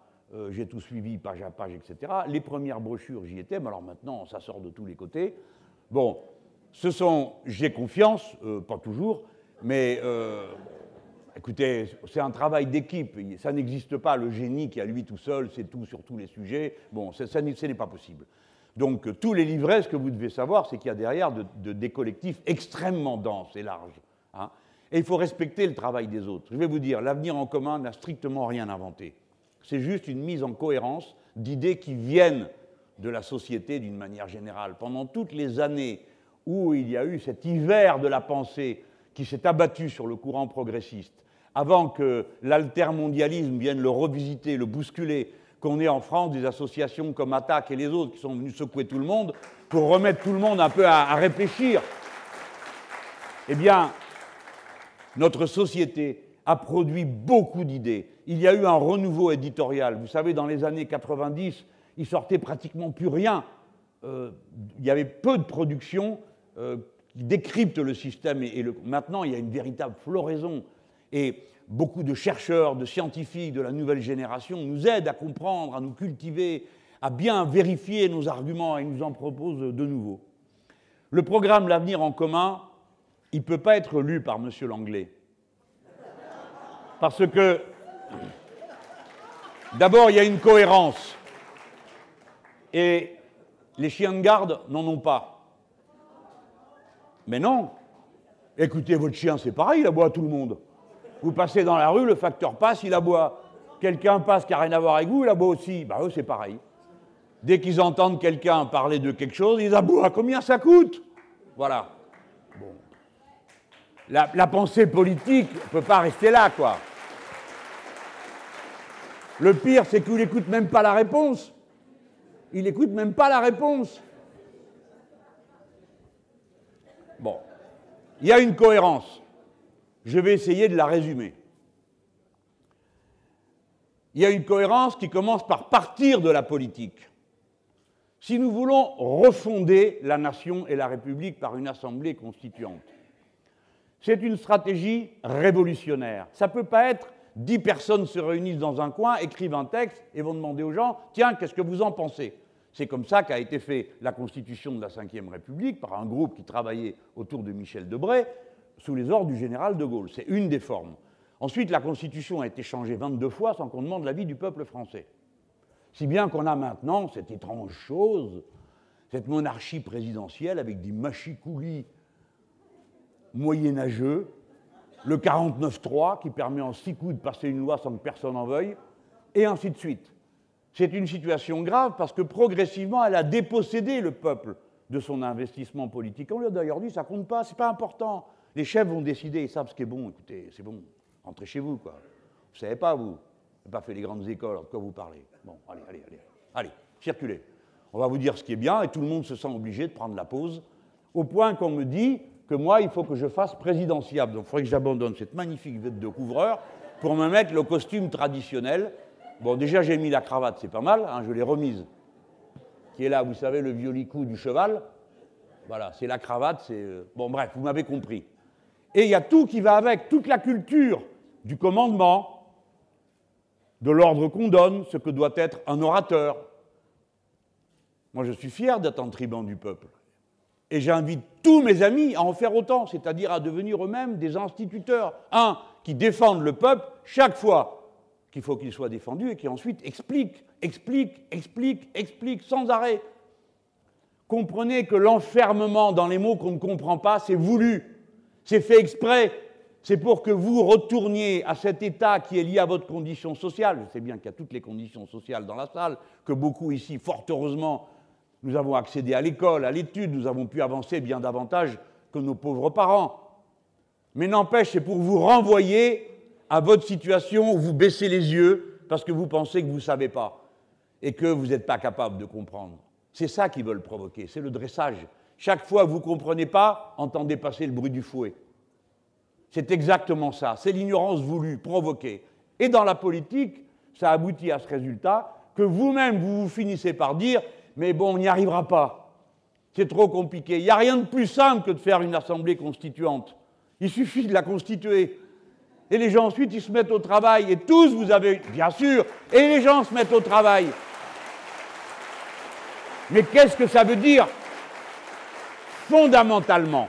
J'ai tout suivi page à page, etc. Les premières brochures, j'y étais, mais alors maintenant, ça sort de tous les côtés. Bon, ce sont, j'ai confiance, pas toujours, mais écoutez, c'est un travail d'équipe. Ça n'existe pas le génie qui, à lui tout seul, c'est tout sur tous les sujets. Bon, ça ce n'est pas possible. Donc tous les livrets, ce que vous devez savoir, c'est qu'il y a derrière des collectifs extrêmement denses et larges. Hein. et il faut respecter le travail des autres. Je vais vous dire, l'avenir en commun n'a strictement rien inventé. C'est juste une mise en cohérence d'idées qui viennent de la société d'une manière générale. Pendant toutes les années où il y a eu cet hiver de la pensée qui s'est abattu sur le courant progressiste, avant que l'altermondialisme vienne le revisiter, le bousculer, qu'on ait en France des associations comme Attac et les autres qui sont venus secouer tout le monde pour remettre tout le monde un peu à, réfléchir. Eh bien, notre société a produit beaucoup d'idées. Il y a eu un renouveau éditorial. Vous savez, dans les années 90, il sortait pratiquement plus rien. Euh, il y avait peu de productions euh, qui décryptent le système. Et, maintenant, il y a une véritable floraison. Et beaucoup de chercheurs, de scientifiques de la nouvelle génération nous aident à comprendre, à nous cultiver, à bien vérifier nos arguments et nous en proposent de nouveaux. Le programme L'avenir en commun, il ne peut pas être lu par M. Langlais. Parce que, d'abord, il y a une cohérence. Et les chiens de garde n'en ont pas. Mais non. Écoutez, votre chien, c'est pareil, il aboie à tout le monde. Vous passez dans la rue, le facteur passe, il aboie. Quelqu'un passe qui n'a rien à voir avec vous, il aboie aussi. Bah eux, c'est pareil. Dès qu'ils entendent quelqu'un parler de quelque chose, ils aboient. Combien ça coûte? Voilà. Bon. La, pensée politique ne peut pas rester là, quoi. Le pire, c'est qu'il n'écoute même pas la réponse. Il n'écoute même pas la réponse. Bon. Il y a une cohérence. Je vais essayer de la résumer. Il y a une cohérence qui commence par partir de la politique. Si nous voulons refonder la nation et la République par une assemblée constituante, c'est une stratégie révolutionnaire. Ça ne peut pas être dix personnes se réunissent dans un coin, écrivent un texte et vont demander aux gens Tiens, qu'est-ce que vous en pensez? C'est comme ça qu'a été fait la constitution de la Ve République par un groupe qui travaillait autour de Michel Debré sous les ordres du général de Gaulle. C'est une des formes. Ensuite, la Constitution a été changée 22 fois sans qu'on demande l'avis du peuple français. Si bien qu'on a maintenant cette étrange chose, cette monarchie présidentielle avec des machicoulis moyenâgeux, le 49-3 qui permet en six coups de passer une loi sans que personne en veuille, et ainsi de suite. C'est une situation grave parce que progressivement, elle a dépossédé le peuple de son investissement politique. On lui a d'ailleurs dit, ça compte pas, c'est pas important. Les chefs vont décider, ils savent ce qui est bon, écoutez, c'est bon, rentrez chez vous, quoi. Vous savez pas, vous, vous n'avez pas fait les grandes écoles, de quoi vous parlez. Bon, allez, allez, allez, allez, circulez. On va vous dire ce qui est bien, et tout le monde se sent obligé de prendre la pause, au point qu'on me dit que moi, il faut que je fasse présidentiable. Donc il faudrait que j'abandonne cette magnifique veste de couvreur pour me mettre le costume traditionnel. Bon, déjà, j'ai mis la cravate, c'est pas mal, hein, je l'ai remise. Qui est là, vous savez, le violicou du cheval. Voilà, c'est la cravate, c'est. Euh, bon, bref, vous m'avez compris. Et il y a tout qui va avec, toute la culture du commandement, de l'ordre qu'on donne, ce que doit être un orateur. Moi, je suis fier d'être un tribun du peuple. Et j'invite tous mes amis à en faire autant, c'est-à-dire à devenir eux-mêmes des instituteurs. Un, qui défendent le peuple chaque fois qu'il faut qu'il soit défendu et qui ensuite expliquent, expliquent, expliquent, expliquent sans arrêt. Comprenez que l'enfermement dans les mots qu'on ne comprend pas, c'est voulu, c'est fait exprès, c'est pour que vous retourniez à cet état qui est lié à votre condition sociale. Je sais bien qu'il y a toutes les conditions sociales dans la salle, que beaucoup ici, fort heureusement, nous avons accédé à l'école, à l'étude, nous avons pu avancer bien davantage que nos pauvres parents. Mais n'empêche, c'est pour vous renvoyer à votre situation où vous baissez les yeux parce que vous pensez que vous ne savez pas et que vous n'êtes pas capable de comprendre. C'est ça qu'ils veulent provoquer, c'est le dressage. Chaque fois que vous ne comprenez pas, entendez passer le bruit du fouet. C'est exactement ça, c'est l'ignorance voulue, provoquée. Et dans la politique, ça aboutit à ce résultat que vous-même, vous vous finissez par dire mais bon, on n'y arrivera pas. C'est trop compliqué. Il n'y a rien de plus simple que de faire une assemblée constituante. Il suffit de la constituer. Et les gens ensuite, ils se mettent au travail. Et tous, vous avez, bien sûr, et les gens se mettent au travail. Mais qu'est-ce que ça veut dire? Fondamentalement,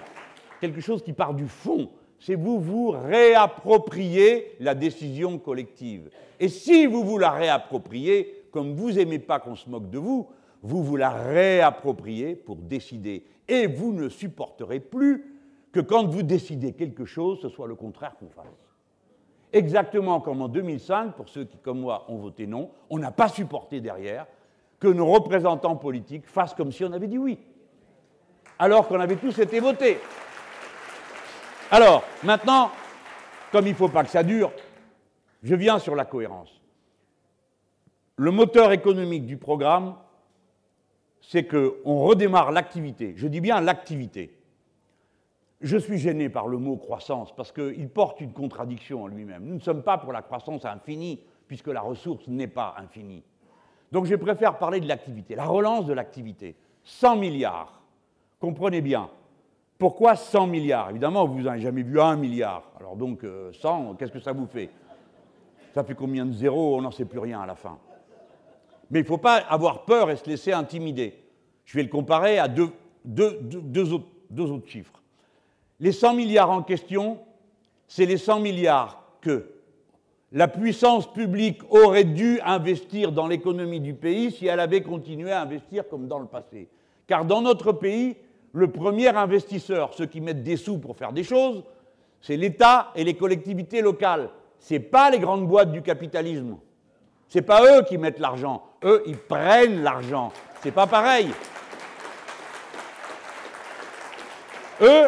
quelque chose qui part du fond, c'est vous vous réapproprier la décision collective. Et si vous vous la réappropriez, comme vous n'aimez pas qu'on se moque de vous, vous vous la réappropriez pour décider. Et vous ne supporterez plus que quand vous décidez quelque chose, ce soit le contraire qu'on fasse. Exactement comme en 2005, pour ceux qui, comme moi, ont voté non, on n'a pas supporté derrière que nos représentants politiques fassent comme si on avait dit oui, alors qu'on avait tous été votés. Alors, maintenant, comme il ne faut pas que ça dure, je viens sur la cohérence. Le moteur économique du programme, c'est qu'on redémarre l'activité. Je dis bien l'activité. Je suis gêné par le mot croissance parce qu'il porte une contradiction en lui-même. Nous ne sommes pas pour la croissance infinie puisque la ressource n'est pas infinie. Donc je préfère parler de l'activité, la relance de l'activité. 100 milliards. Comprenez bien. Pourquoi 100 milliards? Évidemment, vous n'avez jamais vu un milliard. Alors donc 100, euh, qu'est-ce que ça vous fait? Ça fait combien de zéros? On n'en sait plus rien à la fin. Mais il ne faut pas avoir peur et se laisser intimider. Je vais le comparer à deux, autres, chiffres. Les 100 milliards en question, c'est les 100 milliards que la puissance publique aurait dû investir dans l'économie du pays si elle avait continué à investir comme dans le passé. Car dans notre pays, le premier investisseur, ceux qui mettent des sous pour faire des choses, c'est l'État et les collectivités locales. Ce n'est pas les grandes boîtes du capitalisme. Ce n'est pas eux qui mettent l'argent. Eux, ils prennent l'argent. C'est pas pareil. Eux,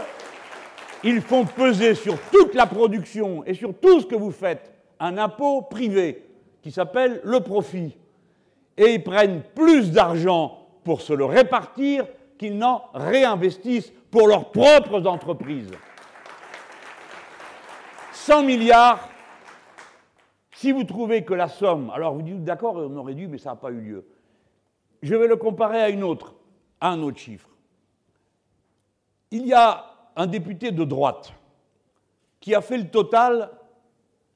ils font peser sur toute la production et sur tout ce que vous faites un impôt privé qui s'appelle le profit. Et ils prennent plus d'argent pour se le répartir qu'ils n'en réinvestissent pour leurs propres entreprises. 100 milliards si vous trouvez que la somme, alors vous dites d'accord, on aurait dû, mais ça n'a pas eu lieu. Je vais le comparer à une autre, à un autre chiffre. Il y a un député de droite qui a fait le total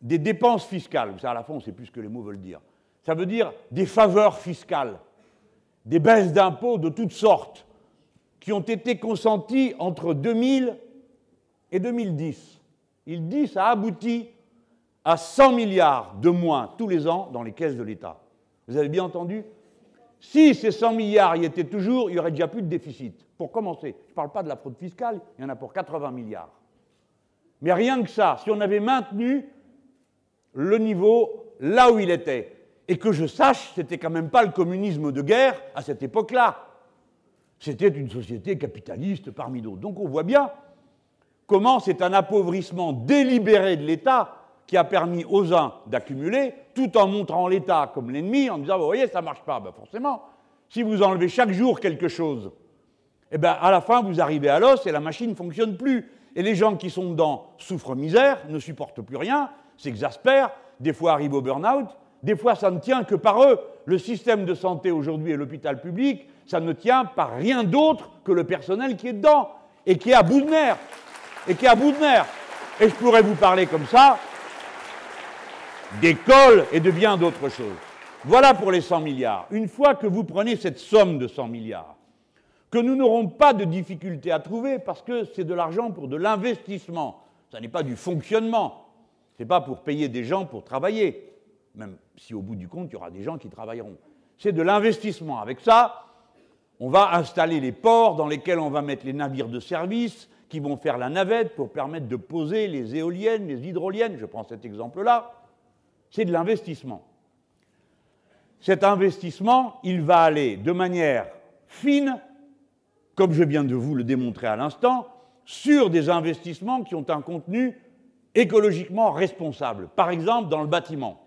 des dépenses fiscales. Ça, à la fin, on plus que les mots veulent dire. Ça veut dire des faveurs fiscales, des baisses d'impôts de toutes sortes qui ont été consenties entre 2000 et 2010. Il dit ça aboutit à 100 milliards de moins tous les ans dans les caisses de l'État. Vous avez bien entendu? Si ces 100 milliards y étaient toujours, il n'y aurait déjà plus de déficit. Pour commencer, je ne parle pas de la fraude fiscale, il y en a pour 80 milliards. Mais rien que ça, si on avait maintenu le niveau là où il était, et que je sache, c'était quand même pas le communisme de guerre à cette époque-là. C'était une société capitaliste parmi d'autres. Donc on voit bien comment c'est un appauvrissement délibéré de l'État qui a permis aux uns d'accumuler, tout en montrant l'État comme l'ennemi, en disant, vous voyez, ça ne marche pas. Ben forcément, si vous enlevez chaque jour quelque chose, eh ben, à la fin, vous arrivez à l'os et la machine ne fonctionne plus. Et les gens qui sont dedans souffrent misère, ne supportent plus rien, s'exaspèrent, des fois arrivent au burn-out, des fois ça ne tient que par eux. Le système de santé aujourd'hui et l'hôpital public, ça ne tient par rien d'autre que le personnel qui est dedans et qui est à bout de nerfs. Et qui est à bout de nerfs. Et je pourrais vous parler comme ça d'école et de bien d'autres choses. Voilà pour les 100 milliards. Une fois que vous prenez cette somme de 100 milliards, que nous n'aurons pas de difficulté à trouver parce que c'est de l'argent pour de l'investissement, ça n'est pas du fonctionnement, ce n'est pas pour payer des gens pour travailler, même si au bout du compte, il y aura des gens qui travailleront. C'est de l'investissement. Avec ça, on va installer les ports dans lesquels on va mettre les navires de service qui vont faire la navette pour permettre de poser les éoliennes, les hydroliennes, je prends cet exemple-là c'est de l'investissement. Cet investissement, il va aller de manière fine, comme je viens de vous le démontrer à l'instant, sur des investissements qui ont un contenu écologiquement responsable. Par exemple, dans le bâtiment.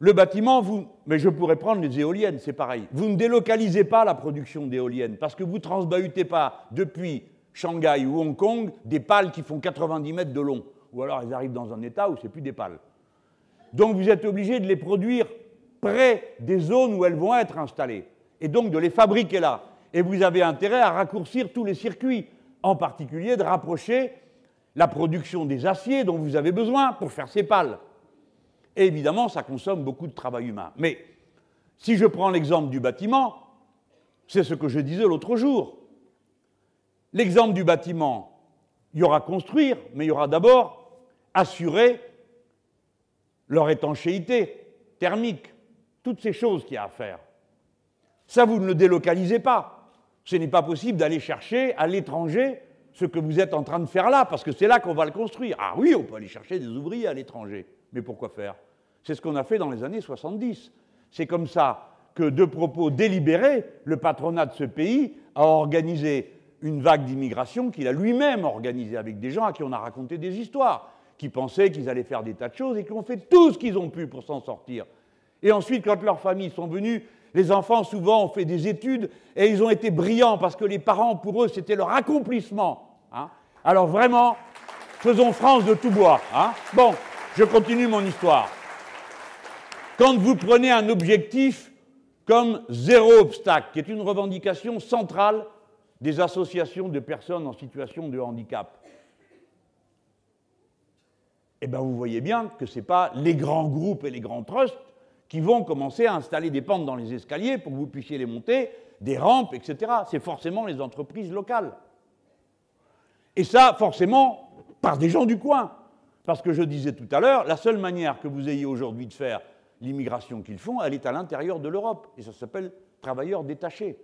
Le bâtiment, vous, mais je pourrais prendre les éoliennes, c'est pareil. Vous ne délocalisez pas la production d'éoliennes parce que vous ne transbahutez pas depuis Shanghai ou Hong Kong des pales qui font 90 mètres de long ou alors elles arrivent dans un état où c'est plus des pales. Donc vous êtes obligé de les produire près des zones où elles vont être installées, et donc de les fabriquer là. Et vous avez intérêt à raccourcir tous les circuits, en particulier de rapprocher la production des aciers dont vous avez besoin pour faire ces pales. Et évidemment, ça consomme beaucoup de travail humain. Mais si je prends l'exemple du bâtiment, c'est ce que je disais l'autre jour. L'exemple du bâtiment, il y aura construire, mais il y aura d'abord assurer leur étanchéité thermique, toutes ces choses qu'il y a à faire. Ça, vous ne le délocalisez pas. Ce n'est pas possible d'aller chercher à l'étranger ce que vous êtes en train de faire là, parce que c'est là qu'on va le construire. Ah oui, on peut aller chercher des ouvriers à l'étranger. Mais pourquoi faire? C'est ce qu'on a fait dans les années 70. C'est comme ça que, de propos délibérés, le patronat de ce pays a organisé une vague d'immigration qu'il a lui-même organisée avec des gens à qui on a raconté des histoires qui pensaient qu'ils allaient faire des tas de choses et qui ont fait tout ce qu'ils ont pu pour s'en sortir. Et ensuite, quand leurs familles sont venues, les enfants souvent ont fait des études et ils ont été brillants parce que les parents, pour eux, c'était leur accomplissement. Hein. Alors vraiment, faisons France de tout bois. Hein. Bon, je continue mon histoire. Quand vous prenez un objectif comme zéro obstacle, qui est une revendication centrale des associations de personnes en situation de handicap, eh bien vous voyez bien que ce n'est pas les grands groupes et les grands trusts qui vont commencer à installer des pentes dans les escaliers pour que vous puissiez les monter, des rampes, etc. C'est forcément les entreprises locales. Et ça, forcément, par des gens du coin. Parce que je disais tout à l'heure, la seule manière que vous ayez aujourd'hui de faire l'immigration qu'ils font, elle est à l'intérieur de l'Europe. Et ça s'appelle travailleur détaché.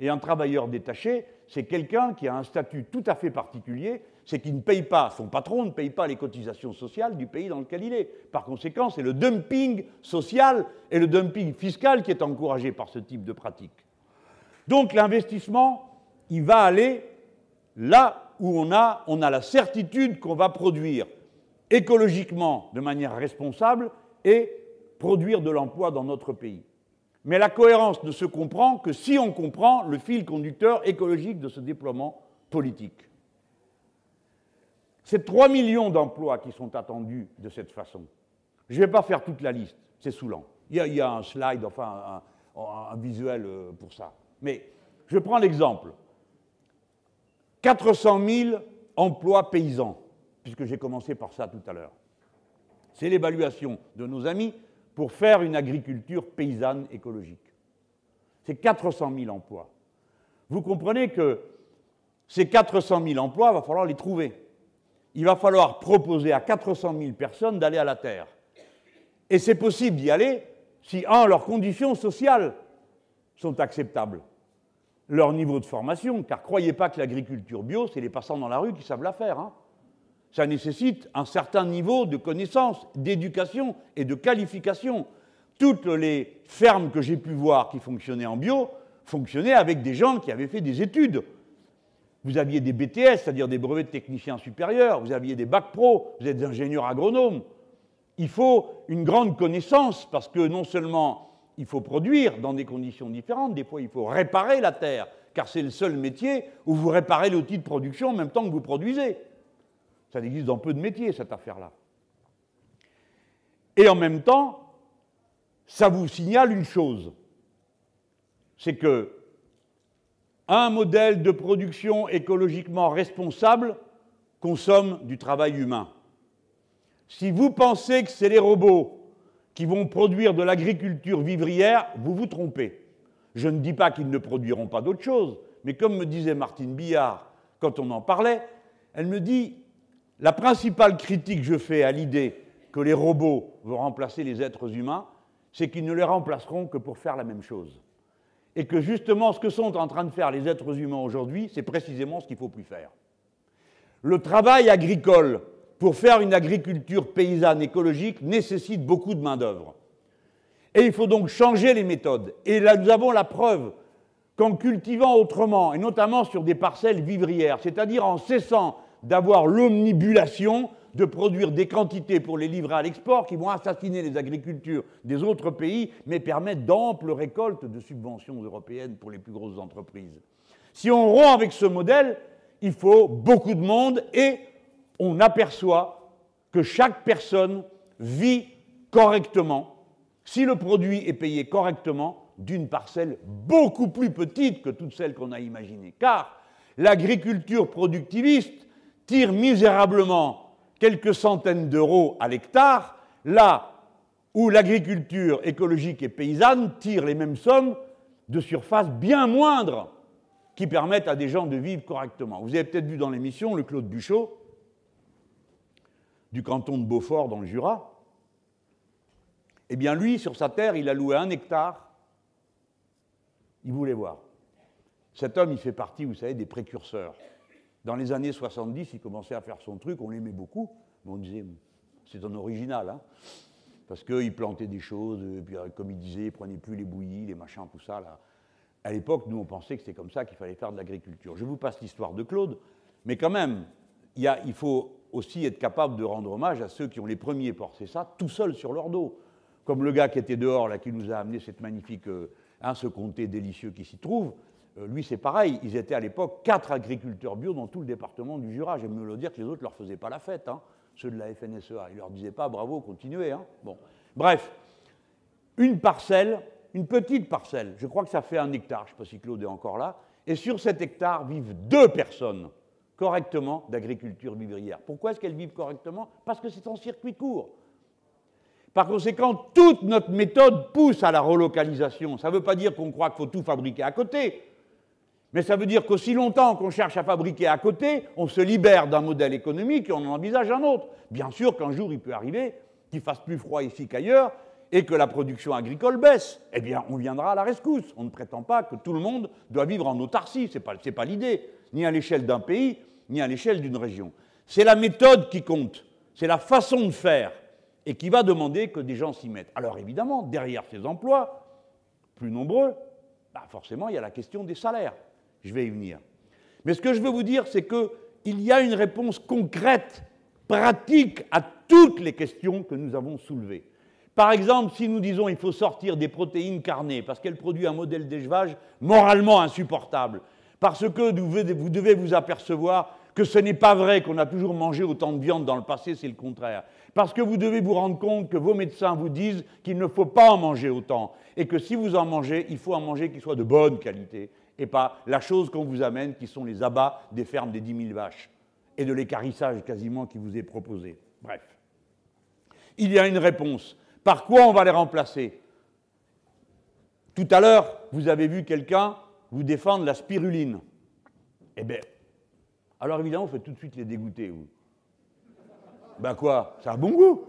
Et un travailleur détaché, c'est quelqu'un qui a un statut tout à fait particulier, c'est qu'il ne paye pas, son patron ne paye pas les cotisations sociales du pays dans lequel il est. Par conséquent, c'est le dumping social et le dumping fiscal qui est encouragé par ce type de pratique. Donc l'investissement, il va aller là où on a, on a la certitude qu'on va produire écologiquement de manière responsable et produire de l'emploi dans notre pays. Mais la cohérence ne se comprend que si on comprend le fil conducteur écologique de ce déploiement politique. C'est 3 millions d'emplois qui sont attendus de cette façon. Je ne vais pas faire toute la liste, c'est saoulant. Il y, a, un slide, enfin un, visuel euh, pour ça. Mais je prends l'exemple. 400 000 emplois paysans, puisque j'ai commencé par ça tout à l'heure. C'est l'évaluation de nos amis pour faire une agriculture paysanne écologique. C'est 400 000 emplois. Vous comprenez que Ces 400 000 emplois, il va falloir les trouver. Il va falloir proposer à 400 000 personnes d'aller à la Terre. Et c'est possible d'y aller si, un, leurs conditions sociales sont acceptables, leur niveau de formation, car croyez pas que l'agriculture bio, c'est les passants dans la rue qui savent la faire. Hein. Ça nécessite un certain niveau de connaissance, d'éducation et de qualification. Toutes les fermes que j'ai pu voir qui fonctionnaient en bio fonctionnaient avec des gens qui avaient fait des études. Vous aviez des BTS, c'est-à-dire des brevets de techniciens supérieurs, vous aviez des bacs pro, vous êtes ingénieur agronome. Il faut une grande connaissance parce que non seulement il faut produire dans des conditions différentes, des fois il faut réparer la terre, car c'est le seul métier où vous réparez l'outil de production en même temps que vous produisez. Ça existe dans peu de métiers, cette affaire-là. Et en même temps, ça vous signale une chose, c'est que un modèle de production écologiquement responsable consomme du travail humain. Si vous pensez que c'est les robots qui vont produire de l'agriculture vivrière, vous vous trompez. Je ne dis pas qu'ils ne produiront pas d'autres choses, mais comme me disait Martine Billard quand on en parlait, elle me dit la principale critique que je fais à l'idée que les robots vont remplacer les êtres humains, c'est qu'ils ne les remplaceront que pour faire la même chose. Et que justement, ce que sont en train de faire les êtres humains aujourd'hui, c'est précisément ce qu'il ne faut plus faire. Le travail agricole pour faire une agriculture paysanne écologique nécessite beaucoup de main-d'œuvre. Et il faut donc changer les méthodes. Et là, nous avons la preuve qu'en cultivant autrement, et notamment sur des parcelles vivrières, c'est-à-dire en cessant d'avoir l'omnibulation de produire des quantités pour les livrer à l'export qui vont assassiner les agricultures des autres pays, mais permettre d'amples récoltes de subventions européennes pour les plus grosses entreprises. Si on rompt avec ce modèle, il faut beaucoup de monde et on aperçoit que chaque personne vit correctement, si le produit est payé correctement, d'une parcelle beaucoup plus petite que toutes celles qu'on a imaginées. Car l'agriculture productiviste tire misérablement quelques centaines d'euros à l'hectare, là où l'agriculture écologique et paysanne tire les mêmes sommes de surface bien moindres qui permettent à des gens de vivre correctement. Vous avez peut-être vu dans l'émission le Claude Buchot, du canton de Beaufort dans le Jura, eh bien lui, sur sa terre, il a loué un hectare. Il voulait voir. Cet homme, il fait partie, vous savez, des précurseurs. Dans les années 70, il commençait à faire son truc, on l'aimait beaucoup, mais on disait, c'est un original, hein, parce qu'il plantait des choses, et puis euh, comme il disait, il prenait plus les bouillies, les machins, tout ça. À l'époque, nous, on pensait que c'était comme ça qu'il fallait faire de l'agriculture. Je vous passe l'histoire de Claude, mais quand même, il, faut aussi être capable de rendre hommage à ceux qui ont les premiers porté ça tout seuls sur leur dos. Comme le gars qui était dehors, là, qui nous a amené cette magnifique, euh, hein, ce comté délicieux qui s'y trouve, euh, lui c'est pareil, ils étaient à l'époque quatre agriculteurs bio dans tout le département du Jura. J'aime me le dire que les autres ne leur faisaient pas la fête, hein, ceux de la FNSEA. Ils leur disaient pas bravo, continuez. Hein. Bon. Bref, une parcelle, une petite parcelle, je crois que ça fait un hectare, je ne sais pas si Claude est encore là, et sur cet hectare vivent deux personnes correctement d'agriculture vivrière. Pourquoi est-ce qu'elles vivent correctement? Parce que c'est en circuit court. Par conséquent, toute notre méthode pousse à la relocalisation. Ça ne veut pas dire qu'on croit qu'il faut tout fabriquer à côté, mais ça veut dire qu'aussi longtemps qu'on cherche à fabriquer à côté, on se libère d'un modèle économique et on en envisage un autre. Bien sûr qu'un jour, il peut arriver qu'il fasse plus froid ici qu'ailleurs et que la production agricole baisse. Eh bien, on viendra à la rescousse. On ne prétend pas que tout le monde doit vivre en autarcie. Ce n'est pas, pas l'idée ni à l'échelle d'un pays, ni à l'échelle d'une région. C'est la méthode qui compte, c'est la façon de faire, et qui va demander que des gens s'y mettent. Alors évidemment, derrière ces emplois, plus nombreux, bah forcément, il y a la question des salaires. Je vais y venir. Mais ce que je veux vous dire, c'est qu'il y a une réponse concrète, pratique à toutes les questions que nous avons soulevées. Par exemple, si nous disons qu'il faut sortir des protéines carnées parce qu'elles produisent un modèle d'élevage moralement insupportable, parce que vous devez vous apercevoir que ce n'est pas vrai qu'on a toujours mangé autant de viande dans le passé, c'est le contraire. Parce que vous devez vous rendre compte que vos médecins vous disent qu'il ne faut pas en manger autant, et que si vous en mangez, il faut en manger qui soit de bonne qualité, et pas la chose qu'on vous amène, qui sont les abats des fermes des 10 000 vaches, et de l'écarissage quasiment qui vous est proposé. Bref. Il y a une réponse. Par quoi on va les remplacer? Tout à l'heure, vous avez vu quelqu'un vous défendre la spiruline. Eh bien, Alors évidemment, vous faites tout de suite les dégoûter. Ben quoi? Ça a bon goût.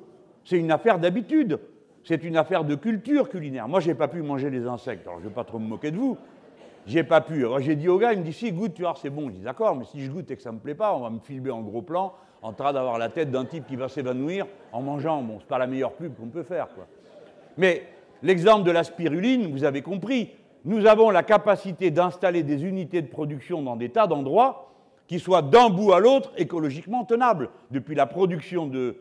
C'est une affaire d'habitude. C'est une affaire de culture culinaire. Moi, j'ai pas pu manger les insectes, alors je vais pas trop me moquer de vous. J'ai pas pu. Alors j'ai dit au gars, il me dit si goûte, tu vois, c'est bon. Je dis d'accord, mais si je goûte et que ça me plaît pas, on va me filmer en gros plan, en train d'avoir la tête d'un type qui va s'évanouir en mangeant. Bon, c'est pas la meilleure pub qu'on peut faire, quoi. Mais l'exemple de la spiruline, vous avez compris. Nous avons la capacité d'installer des unités de production dans des tas d'endroits qui soient d'un bout à l'autre écologiquement tenables, depuis la production de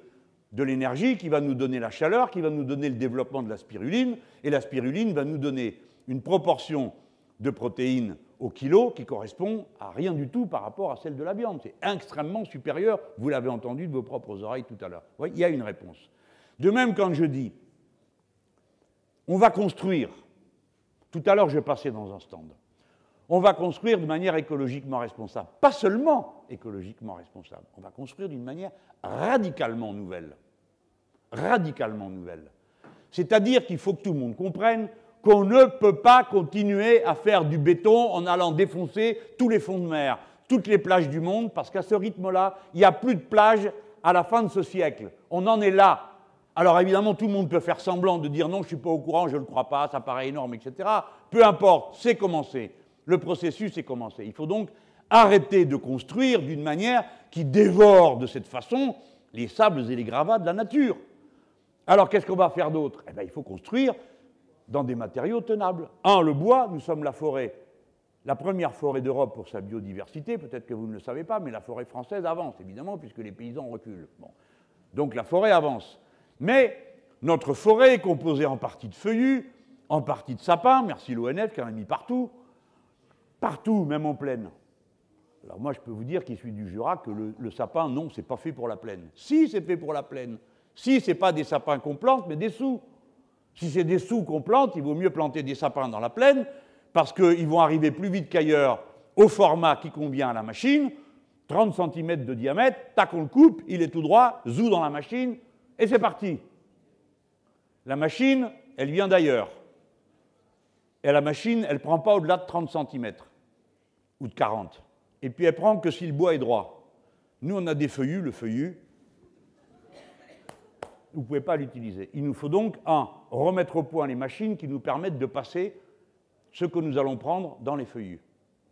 de l'énergie qui va nous donner la chaleur, qui va nous donner le développement de la spiruline, et la spiruline va nous donner une proportion de protéines au kilo qui correspond à rien du tout par rapport à celle de la viande. C'est extrêmement supérieur, vous l'avez entendu de vos propres oreilles tout à l'heure. Oui, il y a une réponse. De même, quand je dis, on va construire, tout à l'heure je passais dans un stand, on va construire de manière écologiquement responsable. Pas seulement écologiquement responsable, on va construire d'une manière radicalement nouvelle radicalement nouvelle. C'est-à-dire qu'il faut que tout le monde comprenne qu'on ne peut pas continuer à faire du béton en allant défoncer tous les fonds de mer, toutes les plages du monde, parce qu'à ce rythme-là, il n'y a plus de plages à la fin de ce siècle. On en est là. Alors évidemment, tout le monde peut faire semblant de dire non, je ne suis pas au courant, je ne le crois pas, ça paraît énorme, etc. Peu importe, c'est commencé. Le processus est commencé. Il faut donc arrêter de construire d'une manière qui dévore de cette façon les sables et les gravats de la nature. Alors qu'est-ce qu'on va faire d'autre? Eh bien, il faut construire dans des matériaux tenables. Un, le bois, nous sommes la forêt, la première forêt d'Europe pour sa biodiversité, peut-être que vous ne le savez pas, mais la forêt française avance, évidemment, puisque les paysans reculent. Donc la forêt avance. Mais notre forêt est composée en partie de feuillus, en partie de sapins, merci l'ONF qui en a mis partout, partout, même en plaine. Alors moi, je peux vous dire, qui suis du Jura, que le, sapin, non, c'est pas fait pour la plaine. Si, c'est fait pour la plaine. Si ce n'est pas des sapins qu'on plante, mais des sous. Si c'est des sous qu'on plante, il vaut mieux planter des sapins dans la plaine, parce qu'ils vont arriver plus vite qu'ailleurs au format qui convient à la machine, 30 cm de diamètre, tac, on le coupe, il est tout droit, zou dans la machine, et c'est parti. La machine, elle vient d'ailleurs. Et la machine, elle ne prend pas au-delà de 30 cm, ou de 40. Et puis elle prend que si le bois est droit. Nous, on a des feuillus, le feuillu, vous ne pouvez pas l'utiliser. Il nous faut donc, un, remettre au point les machines qui nous permettent de passer ce que nous allons prendre dans les feuillus.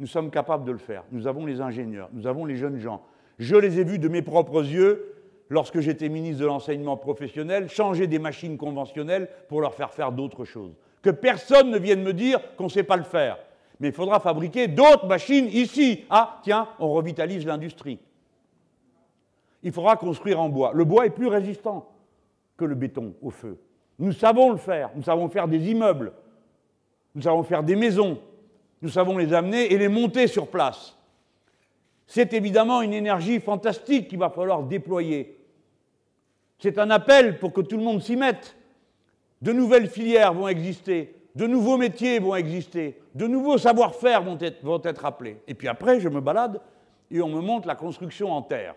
Nous sommes capables de le faire. Nous avons les ingénieurs, nous avons les jeunes gens. Je les ai vus de mes propres yeux lorsque j'étais ministre de l'enseignement professionnel, changer des machines conventionnelles pour leur faire faire d'autres choses. Que personne ne vienne me dire qu'on ne sait pas le faire. Mais il faudra fabriquer d'autres machines ici. Ah, tiens, on revitalise l'industrie. Il faudra construire en bois. Le bois est plus résistant que le béton au feu. Nous savons le faire, nous savons faire des immeubles, nous savons faire des maisons, nous savons les amener et les monter sur place. C'est évidemment une énergie fantastique qu'il va falloir déployer. C'est un appel pour que tout le monde s'y mette. De nouvelles filières vont exister, de nouveaux métiers vont exister, de nouveaux savoir-faire vont être, vont être appelés. Et puis après, je me balade et on me montre la construction en terre.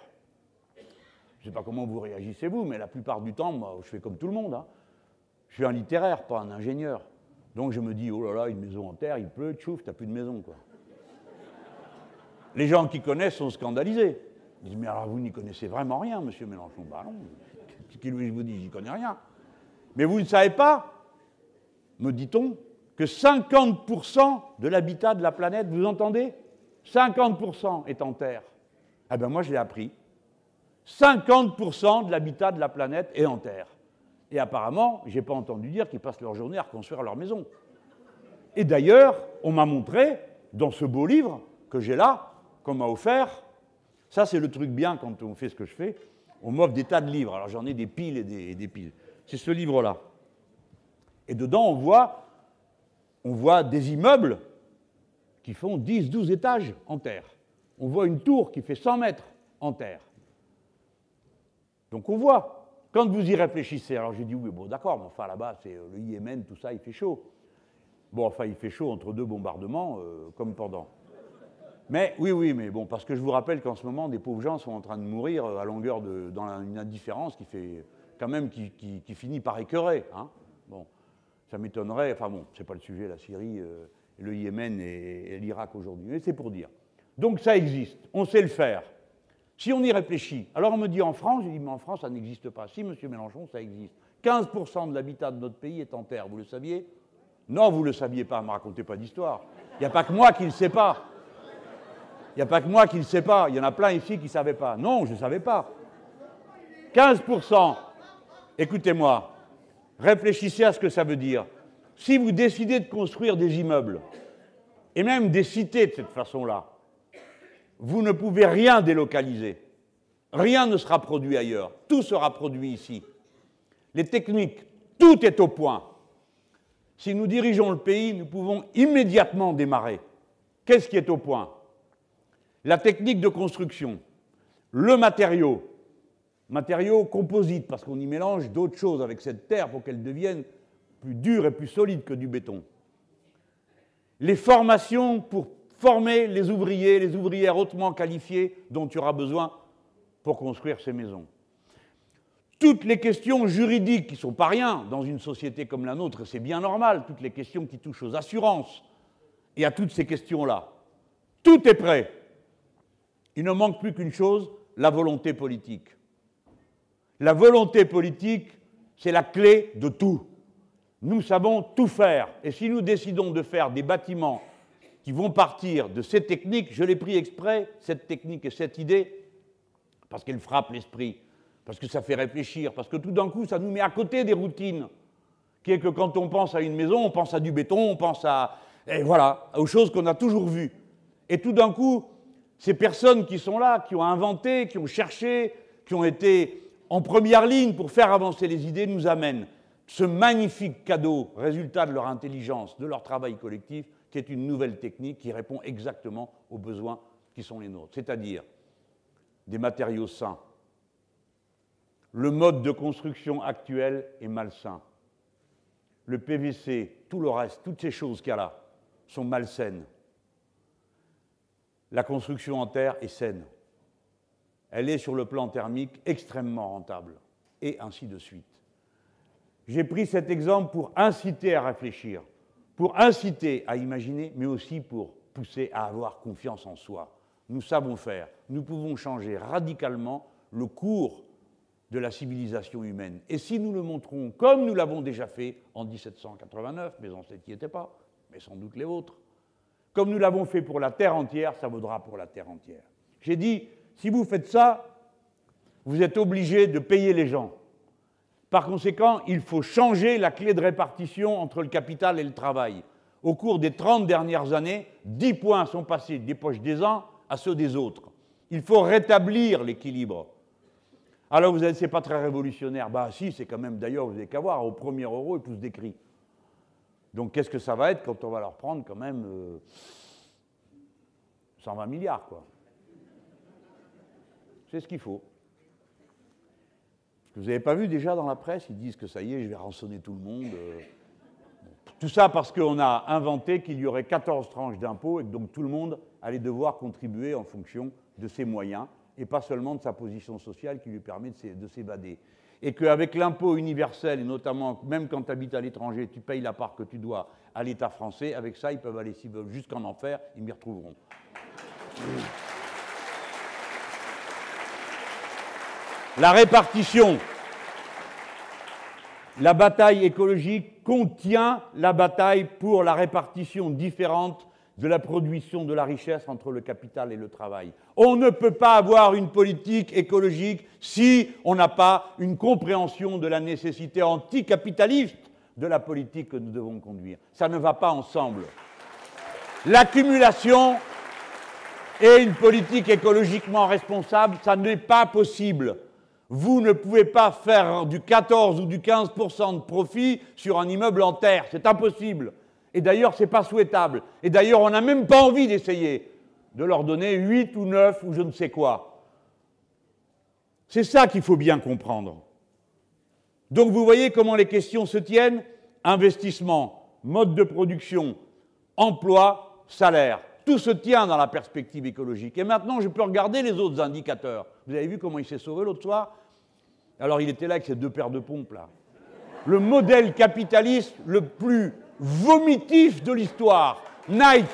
Je ne sais pas comment vous réagissez vous, mais la plupart du temps, moi, je fais comme tout le monde. Hein. Je suis un littéraire, pas un ingénieur. Donc je me dis, oh là là, une maison en terre, il pleut, tu t'as plus de maison, quoi. Les gens qui connaissent sont scandalisés. Ils disent, mais alors vous n'y connaissez vraiment rien, monsieur Mélenchon. Bah non, ce qu'il vous dit, j'y connais rien. Mais vous ne savez pas, me dit-on, que 50% de l'habitat de la planète, vous entendez? 50% est en terre. Eh bien moi, je l'ai appris. 50% de l'habitat de la planète est en terre. Et apparemment, je n'ai pas entendu dire qu'ils passent leur journée à reconstruire leur maison. Et d'ailleurs, on m'a montré, dans ce beau livre que j'ai là, qu'on m'a offert, ça c'est le truc bien quand on fait ce que je fais, on m'offre des tas de livres. Alors j'en ai des piles et des, piles. C'est ce livre-là. Et dedans, on voit, on voit des immeubles qui font 10, 12 étages en terre. On voit une tour qui fait 100 mètres en terre. Donc on voit, quand vous y réfléchissez, alors j'ai dit oui, bon d'accord, mais enfin là-bas, c'est euh, le Yémen, tout ça, il fait chaud. Bon, enfin, il fait chaud entre deux bombardements, euh, comme pendant. Mais oui, oui, mais bon, parce que je vous rappelle qu'en ce moment, des pauvres gens sont en train de mourir euh, à longueur de. dans une indifférence qui fait. quand même, qui, finit par écœurer. Hein. Bon, ça m'étonnerait. Enfin bon, c'est pas le sujet, la Syrie, le Yémen et l'Irak aujourd'hui, mais c'est pour dire. Donc ça existe, on sait le faire. Si on y réfléchit, alors on me dit en France, je dis mais en France ça n'existe pas. Si, monsieur Mélenchon, ça existe. 15% de l'habitat de notre pays est en terre, vous le saviez? Non, vous ne le saviez pas, ne me racontez pas d'histoire. Il n'y a pas que moi qui ne le sais pas. Il n'y a pas que moi qui ne le sais pas. Il y en a plein ici qui ne savaient pas. Non, je ne savais pas. 15%. Écoutez-moi, réfléchissez à ce que ça veut dire. Si vous décidez de construire des immeubles, et même des cités de cette façon-là, vous ne pouvez rien délocaliser. Rien ne sera produit ailleurs. Tout sera produit ici. Les techniques, tout est au point. Si nous dirigeons le pays, nous pouvons immédiatement démarrer. Qu'est-ce qui est au point? La technique de construction, le matériau, matériau composite, parce qu'on y mélange d'autres choses avec cette terre pour qu'elle devienne plus dure et plus solide que du béton. Les formations pour former les ouvriers, les ouvrières hautement qualifiées dont tu auras besoin pour construire ces maisons. Toutes les questions juridiques qui ne sont pas rien dans une société comme la nôtre, c'est bien normal, toutes les questions qui touchent aux assurances et à toutes ces questions-là. Tout est prêt. Il ne manque plus qu'une chose, la volonté politique. La volonté politique, c'est la clé de tout. Nous savons tout faire. Et si nous décidons de faire des bâtiments qui vont partir de ces techniques, je l'ai pris exprès, cette technique et cette idée, parce qu'elle frappe l'esprit, parce que ça fait réfléchir, parce que tout d'un coup, ça nous met à côté des routines, qui est que quand on pense à une maison, on pense à du béton, on pense à, et voilà, aux choses qu'on a toujours vues. Et tout d'un coup, ces personnes qui sont là, qui ont inventé, qui ont cherché, qui ont été en première ligne pour faire avancer les idées, nous amènent ce magnifique cadeau, résultat de leur intelligence, de leur travail collectif, qui est une nouvelle technique qui répond exactement aux besoins qui sont les nôtres, c'est-à-dire des matériaux sains. Le mode de construction actuel est malsain. Le PVC, tout le reste, toutes ces choses qu'il y a là, sont malsaines. La construction en terre est saine. Elle est sur le plan thermique extrêmement rentable, et ainsi de suite. J'ai pris cet exemple pour inciter à réfléchir, pour inciter à imaginer, mais aussi pour pousser à avoir confiance en soi. Nous savons faire, nous pouvons changer radicalement le cours de la civilisation humaine. Et si nous le montrons comme nous l'avons déjà fait en 1789, mes ancêtres n'y étaient pas, mais sans doute les vôtres, comme nous l'avons fait pour la Terre entière, ça vaudra pour la Terre entière. J'ai dit, si vous faites ça, vous êtes obligé de payer les gens. Par conséquent, il faut changer la clé de répartition entre le capital et le travail. Au cours des 30 dernières années, 10 points sont passés des poches des uns à ceux des autres. Il faut rétablir l'équilibre. Alors vous dites, c'est pas très révolutionnaire. Bah si, c'est quand même, d'ailleurs, vous n'avez qu'à voir, au premier euro, ils poussent des cris. Donc qu'est-ce que ça va être quand on va leur prendre quand même 120 euh, milliards, quoi? C'est ce qu'il faut. Vous n'avez pas vu déjà dans la presse, ils disent que ça y est, je vais rançonner tout le monde. Euh. Tout ça parce qu'on a inventé qu'il y aurait 14 tranches d'impôts et que donc tout le monde allait devoir contribuer en fonction de ses moyens et pas seulement de sa position sociale qui lui permet de s'évader. Et qu'avec l'impôt universel, et notamment même quand tu habites à l'étranger, tu payes la part que tu dois à l'État français, avec ça, ils peuvent aller, s'ils veulent, jusqu'en enfer, ils m'y retrouveront. La répartition. La bataille écologique contient la bataille pour la répartition différente de la production de la richesse entre le capital et le travail. On ne peut pas avoir une politique écologique si on n'a pas une compréhension de la nécessité anticapitaliste de la politique que nous devons conduire. Ça ne va pas ensemble. L'accumulation et une politique écologiquement responsable, ça n'est pas possible. Vous ne pouvez pas faire du 14 ou du 15% de profit sur un immeuble en terre. C'est impossible. Et d'ailleurs, ce n'est pas souhaitable. Et d'ailleurs, on n'a même pas envie d'essayer de leur donner 8 ou 9 ou je ne sais quoi. C'est ça qu'il faut bien comprendre. Donc vous voyez comment les questions se tiennent investissement, mode de production, emploi, salaire. Tout se tient dans la perspective écologique. Et maintenant, je peux regarder les autres indicateurs. Vous avez vu comment il s'est sauvé l'autre soir? Alors, il était là avec ses deux paires de pompes, là. Le modèle capitaliste le plus vomitif de l'histoire. Nike.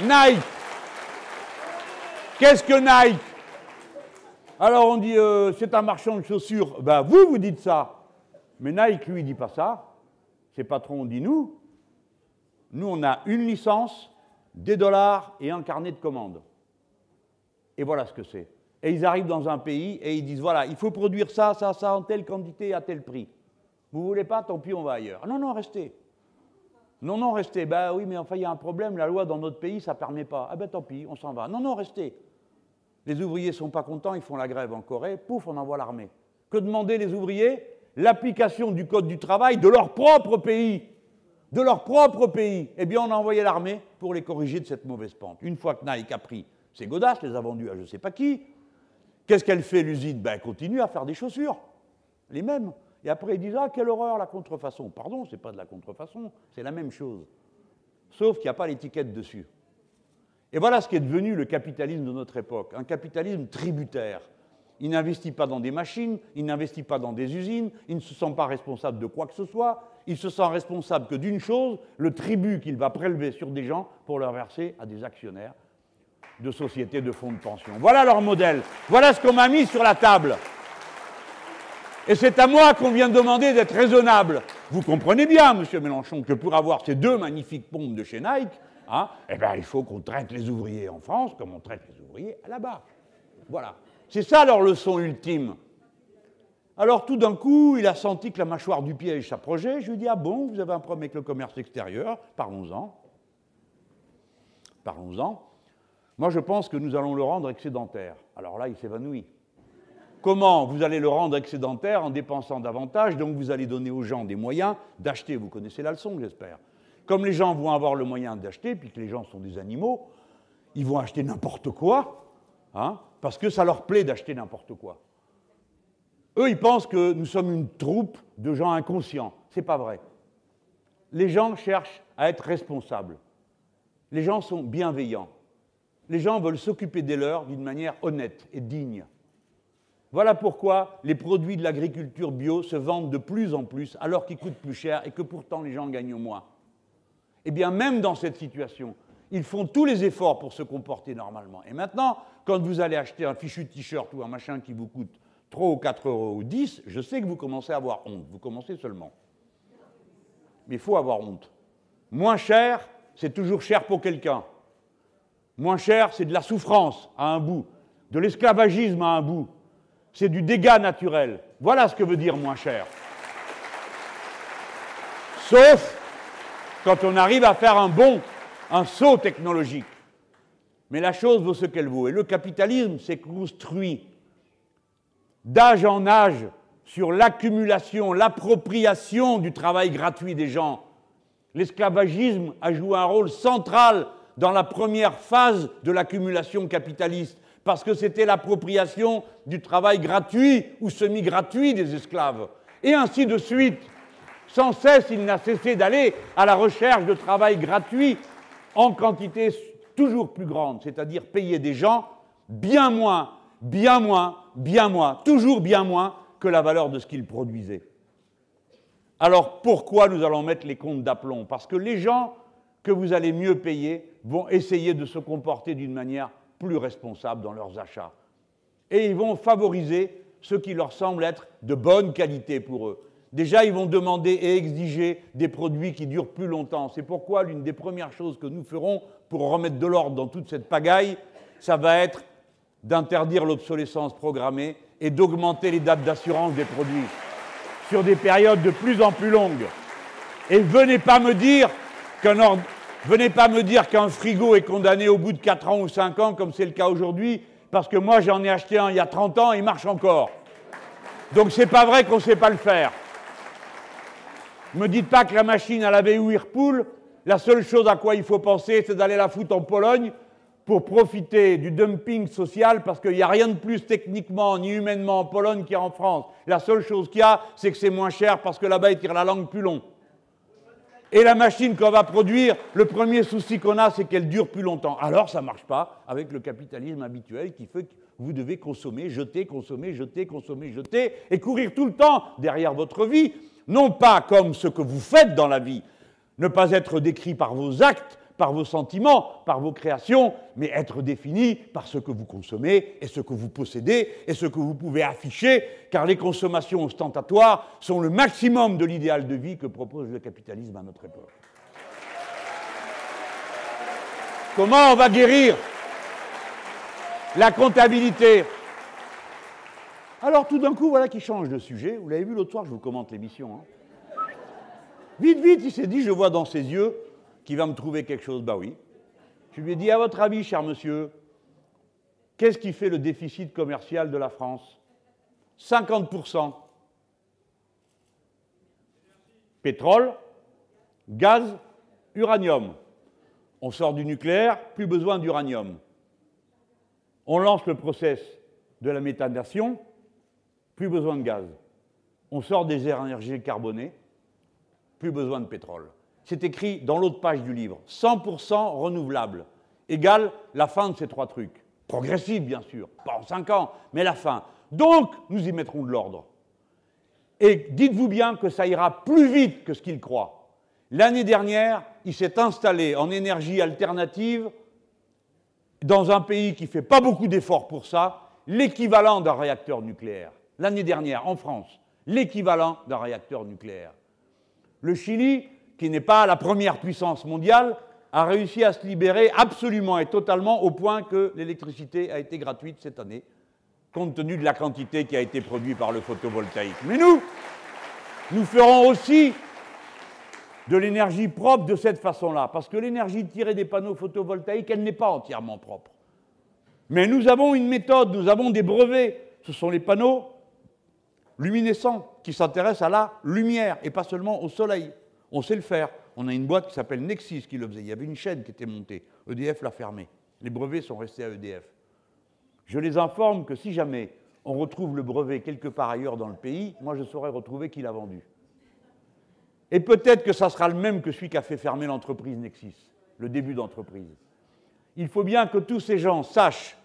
Nike. Qu'est-ce que Nike? Alors on dit euh, c'est un marchand de chaussures. Ben vous, vous dites ça. Mais Nike, lui, il dit pas ça. Ses patrons dit nous. Nous, on a une licence, des dollars et un carnet de commandes. Et voilà ce que c'est. Et ils arrivent dans un pays et ils disent voilà, il faut produire ça, ça, ça en telle quantité à tel prix. Vous voulez pas, tant pis, on va ailleurs. Non, non, restez. Non, non, restez. Ben oui, mais enfin, il y a un problème. La loi dans notre pays, ça ne permet pas. Ah ben tant pis, on s'en va. Non, non, restez. Les ouvriers ne sont pas contents, ils font la grève en Corée. Pouf, on envoie l'armée. Que demander les ouvriers? L'application du Code du travail de leur propre pays. De leur propre pays. Eh bien, on a envoyé l'armée pour les corriger de cette mauvaise pente. Une fois que Nike a pris ses godasses, les a vendues à je ne sais pas qui, qu'est-ce qu'elle fait l'usine? Ben, elle continue à faire des chaussures. Les mêmes. Et après, ils disent Ah, quelle horreur la contrefaçon. Pardon, ce n'est pas de la contrefaçon, c'est la même chose. Sauf qu'il n'y a pas l'étiquette dessus. Et voilà ce qui est devenu le capitalisme de notre époque un capitalisme tributaire. Il n'investit pas dans des machines, il n'investit pas dans des usines, il ne se sent pas responsable de quoi que ce soit, il se sent responsable que d'une chose, le tribut qu'il va prélever sur des gens pour leur verser à des actionnaires de sociétés de fonds de pension. Voilà leur modèle, voilà ce qu'on m'a mis sur la table. Et c'est à moi qu'on vient de demander d'être raisonnable. Vous comprenez bien, monsieur Mélenchon, que pour avoir ces deux magnifiques pompes de chez Nike, hein, eh ben, il faut qu'on traite les ouvriers en France comme on traite les ouvriers là-bas. Voilà. C'est ça leur leçon ultime. Alors tout d'un coup, il a senti que la mâchoire du piège s'approchait. Je lui ai dit Ah bon, vous avez un problème avec le commerce extérieur Parlons-en. Parlons-en. Moi, je pense que nous allons le rendre excédentaire. Alors là, il s'évanouit. Comment vous allez le rendre excédentaire en dépensant davantage, donc vous allez donner aux gens des moyens d'acheter. Vous connaissez la leçon, j'espère. Comme les gens vont avoir le moyen d'acheter, puisque les gens sont des animaux, ils vont acheter n'importe quoi, hein, parce que ça leur plaît d'acheter n'importe quoi. Eux, ils pensent que nous sommes une troupe de gens inconscients. Ce n'est pas vrai. Les gens cherchent à être responsables. Les gens sont bienveillants. Les gens veulent s'occuper des leurs d'une manière honnête et digne. Voilà pourquoi les produits de l'agriculture bio se vendent de plus en plus alors qu'ils coûtent plus cher et que pourtant les gens gagnent moins. Eh bien, même dans cette situation, ils font tous les efforts pour se comporter normalement. Et maintenant, quand vous allez acheter un fichu t-shirt ou un machin qui vous coûte 3 ou 4 euros ou 10, je sais que vous commencez à avoir honte. Vous commencez seulement. Mais il faut avoir honte. Moins cher, c'est toujours cher pour quelqu'un. Moins cher, c'est de la souffrance à un bout, de l'esclavagisme à un bout, c'est du dégât naturel. Voilà ce que veut dire moins cher. Sauf quand on arrive à faire un bond, un saut technologique. Mais la chose vaut ce qu'elle vaut. Et le capitalisme s'est construit d'âge en âge sur l'accumulation, l'appropriation du travail gratuit des gens. L'esclavagisme a joué un rôle central dans la première phase de l'accumulation capitaliste parce que c'était l'appropriation du travail gratuit ou semi-gratuit des esclaves. Et ainsi de suite. Sans cesse, il n'a cessé d'aller à la recherche de travail gratuit en quantité toujours plus grande, c'est-à-dire payer des gens bien moins, bien moins, bien moins, toujours bien moins que la valeur de ce qu'ils produisaient. Alors pourquoi nous allons mettre les comptes d'aplomb? Parce que les gens que vous allez mieux payer vont essayer de se comporter d'une manière plus responsables dans leurs achats. Et ils vont favoriser ce qui leur semble être de bonne qualité pour eux. Déjà, ils vont demander et exiger des produits qui durent plus longtemps. C'est pourquoi l'une des premières choses que nous ferons pour remettre de l'ordre dans toute cette pagaille, ça va être d'interdire l'obsolescence programmée et d'augmenter les dates d'assurance des produits sur des périodes de plus en plus longues. Et venez pas me dire qu'un Venez pas me dire qu'un frigo est condamné au bout de 4 ans ou 5 ans, comme c'est le cas aujourd'hui, parce que moi j'en ai acheté un il y a 30 ans et il marche encore. Donc c'est pas vrai qu'on sait pas le faire. Ne me dites pas que la machine à laver Whirlpool, la seule chose à quoi il faut penser, c'est d'aller la foutre en Pologne pour profiter du dumping social, parce qu'il n'y a rien de plus techniquement ni humainement en Pologne qu'il y a en France. La seule chose qu'il y a, c'est que c'est moins cher parce que là-bas, ils tirent la langue plus long. Et la machine qu'on va produire, le premier souci qu'on a, c'est qu'elle dure plus longtemps. Alors ça ne marche pas avec le capitalisme habituel qui fait que vous devez consommer, jeter, consommer, jeter, consommer, jeter, et courir tout le temps derrière votre vie, non pas comme ce que vous faites dans la vie, ne pas être décrit par vos actes, par vos sentiments, par vos créations, mais être défini par ce que vous consommez et ce que vous possédez et ce que vous pouvez afficher, car les consommations ostentatoires sont le maximum de l'idéal de vie que propose le capitalisme à notre époque. Comment on va guérir la comptabilité? Alors tout d'un coup, voilà qu'il change de sujet. Vous l'avez vu l'autre soir, je vous commente l'émission. Hein. Vite, vite, il s'est dit, je vois dans ses yeux qu'il va me trouver quelque chose. Bah oui. Je lui ai dit, à votre avis, cher monsieur, qu'est-ce qui fait le déficit commercial de la France? 50%. Pétrole, gaz, uranium. On sort du nucléaire, plus besoin d'uranium. On lance le process de la méthanation, plus besoin de gaz. On sort des énergies carbonées, plus besoin de pétrole. C'est écrit dans l'autre page du livre. 100% renouvelable égale la fin de ces trois trucs. Progressive, bien sûr, pas en 5 ans, mais la fin. Donc, nous y mettrons de l'ordre. Et dites-vous bien que ça ira plus vite que ce qu'il croit. L'année dernière, il s'est installé en énergie alternative dans un pays qui ne fait pas beaucoup d'efforts pour ça, l'équivalent d'un réacteur nucléaire. L'année dernière, en France, l'équivalent d'un réacteur nucléaire. Le Chili, qui n'est pas la première puissance mondiale, a réussi à se libérer absolument et totalement au point que l'électricité a été gratuite cette année, compte tenu de la quantité qui a été produite par le photovoltaïque. Mais nous, nous ferons aussi de l'énergie propre de cette façon-là, parce que l'énergie tirée des panneaux photovoltaïques, elle n'est pas entièrement propre. Mais nous avons une méthode, nous avons des brevets, ce sont les panneaux luminescents qui s'intéressent à la lumière et pas seulement au soleil. On sait le faire. On a une boîte qui s'appelle Nexis qui le faisait. Il y avait une chaîne qui était montée. EDF l'a fermée. Les brevets sont restés à EDF. Je les informe que si jamais on retrouve le brevet quelque part ailleurs dans le pays, moi je saurais retrouver qui l'a vendu. Et peut-être que ça sera le même que celui qui a fait fermer l'entreprise Nexis, le début d'entreprise. Il faut bien que tous ces gens sachent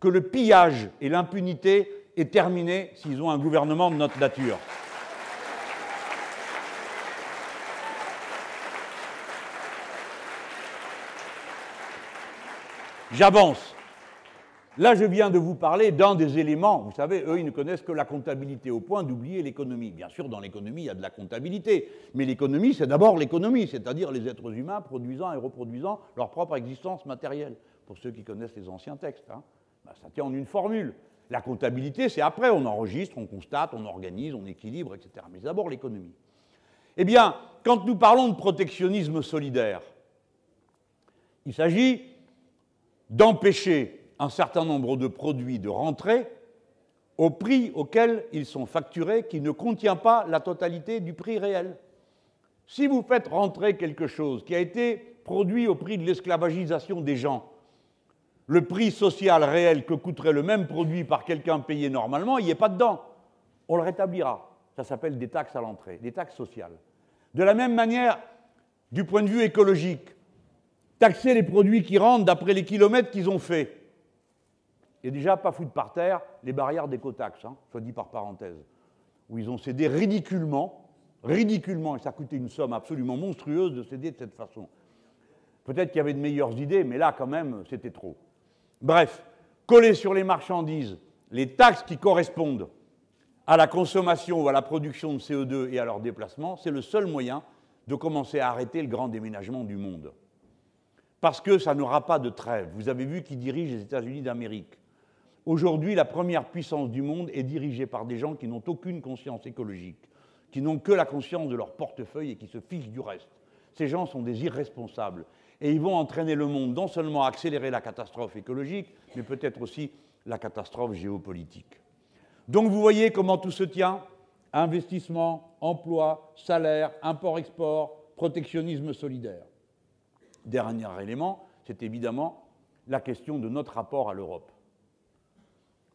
que le pillage et l'impunité est terminé s'ils ont un gouvernement de notre nature. J'avance. Là, je viens de vous parler d'un des éléments. Vous savez, eux, ils ne connaissent que la comptabilité au point d'oublier l'économie. Bien sûr, dans l'économie, il y a de la comptabilité. Mais l'économie, c'est d'abord l'économie, c'est-à-dire les êtres humains produisant et reproduisant leur propre existence matérielle. Pour ceux qui connaissent les anciens textes, hein. ben, ça tient en une formule. La comptabilité, c'est après, on enregistre, on constate, on organise, on équilibre, etc. Mais d'abord l'économie. Eh bien, quand nous parlons de protectionnisme solidaire, il s'agit d'empêcher un certain nombre de produits de rentrer au prix auquel ils sont facturés, qui ne contient pas la totalité du prix réel. Si vous faites rentrer quelque chose qui a été produit au prix de l'esclavagisation des gens, le prix social réel que coûterait le même produit par quelqu'un payé normalement, il n'y est pas dedans. On le rétablira. Ça s'appelle des taxes à l'entrée, des taxes sociales. De la même manière, du point de vue écologique, taxer les produits qui rentrent d'après les kilomètres qu'ils ont faits et déjà pas foutre par terre les barrières d'écotaxe, hein, soit dit par parenthèse, où ils ont cédé ridiculement, ridiculement, et ça coûtait une somme absolument monstrueuse de céder de cette façon. Peut-être qu'il y avait de meilleures idées, mais là, quand même, c'était trop. Bref, coller sur les marchandises les taxes qui correspondent à la consommation ou à la production de CO2 et à leur déplacement, c'est le seul moyen de commencer à arrêter le grand déménagement du monde. Parce que ça n'aura pas de trêve. Vous avez vu qui dirige les États-Unis d'Amérique. Aujourd'hui, la première puissance du monde est dirigée par des gens qui n'ont aucune conscience écologique, qui n'ont que la conscience de leur portefeuille et qui se fichent du reste. Ces gens sont des irresponsables. Et ils vont entraîner le monde non seulement à accélérer la catastrophe écologique, mais peut-être aussi la catastrophe géopolitique. Donc vous voyez comment tout se tient investissement, emploi, salaire, import-export, protectionnisme solidaire. Dernier élément, c'est évidemment la question de notre rapport à l'Europe.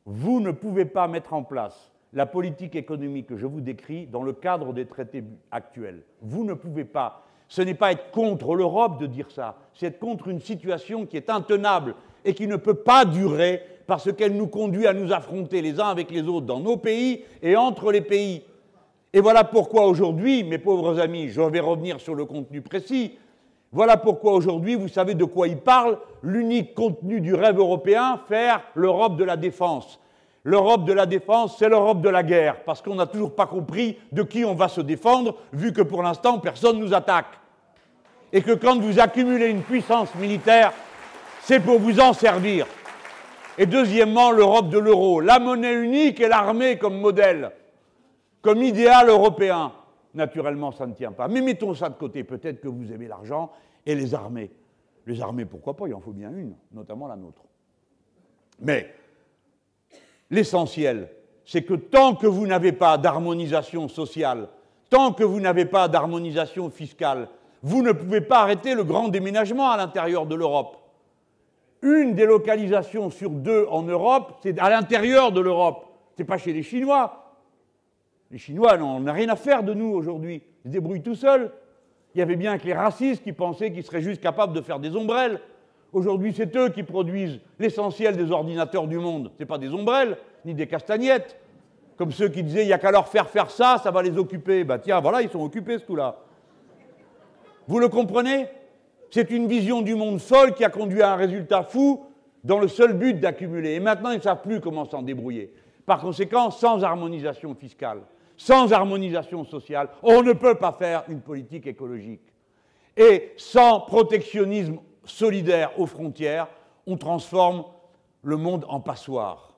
Vous ne pouvez pas mettre en place la politique économique que je vous décris dans le cadre des traités actuels. Vous ne pouvez pas. Ce n'est pas être contre l'Europe de dire ça, c'est être contre une situation qui est intenable et qui ne peut pas durer parce qu'elle nous conduit à nous affronter les uns avec les autres dans nos pays et entre les pays. Et voilà pourquoi aujourd'hui, mes pauvres amis, je vais revenir sur le contenu précis, Voilà pourquoi aujourd'hui, vous savez de quoi il parle, l'unique contenu du rêve européen, faire l'Europe de la défense. L'Europe de la défense, c'est l'Europe de la guerre, parce qu'on n'a toujours pas compris de qui on va se défendre, vu que pour l'instant, personne ne nous attaque. Et que quand vous accumulez une puissance militaire, c'est pour vous en servir. Et deuxièmement, l'Europe de l'euro, la monnaie unique et l'armée comme modèle, comme idéal européen. Naturellement, ça ne tient pas. Mais mettons ça de côté. Peut-être que vous aimez l'argent et les armées. Les armées, pourquoi pas? Il en faut bien une, notamment la nôtre. Mais l'essentiel, c'est que tant que vous n'avez pas d'harmonisation sociale, tant que vous n'avez pas d'harmonisation fiscale, vous ne pouvez pas arrêter le grand déménagement à l'intérieur de l'Europe. Une délocalisation sur deux en Europe, c'est à l'intérieur de l'Europe. Ce n'est pas chez les Chinois. Les Chinois n'ont rien à faire de nous aujourd'hui. Ils se débrouillent tout seuls. Il y avait bien que les racistes qui pensaient qu'ils seraient juste capables de faire des ombrelles. Aujourd'hui, c'est eux qui produisent l'essentiel des ordinateurs du monde. Ce n'est pas des ombrelles, ni des castagnettes. Comme ceux qui disaient, il n'y a qu'à leur faire faire ça, ça va les occuper. Ben tiens, voilà, ils sont occupés ce coup-là. Vous le comprenez? C'est une vision du monde folle qui a conduit à un résultat fou dans le seul but d'accumuler. Et maintenant, ils ne savent plus comment s'en débrouiller. Par conséquent, sans harmonisation fiscale, sans harmonisation sociale, on ne peut pas faire une politique écologique. Et sans protectionnisme solidaire aux frontières, on transforme le monde en passoire.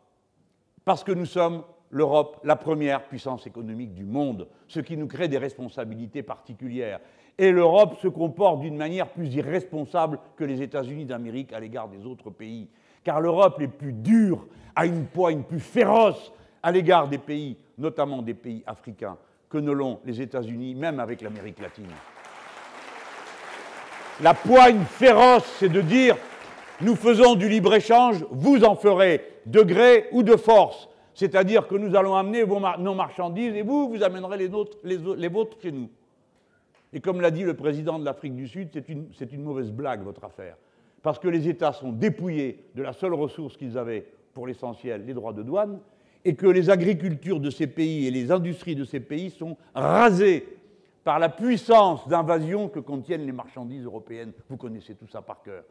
Parce que nous sommes, l'Europe, la première puissance économique du monde, ce qui nous crée des responsabilités particulières. Et l'Europe se comporte d'une manière plus irresponsable que les États-Unis d'Amérique à l'égard des autres pays. Car l'Europe est plus dure, a une poigne plus féroce à l'égard des pays notamment des pays africains, que ne l'ont les États-Unis, même avec l'Amérique latine. La poigne féroce, c'est de dire nous faisons du libre-échange, vous en ferez de gré ou de force. C'est-à-dire que nous allons amener nos marchandises et vous, vous amènerez les, les, vôtres chez nous. Et comme l'a dit le président de l'Afrique du Sud, c'est une, une mauvaise blague, votre affaire. Parce que les États sont dépouillés de la seule ressource qu'ils avaient pour l'essentiel, les droits de douane, et que les agricultures de ces pays et les industries de ces pays sont rasées par la puissance d'invasion que contiennent les marchandises européennes. Vous connaissez tout ça par cœur.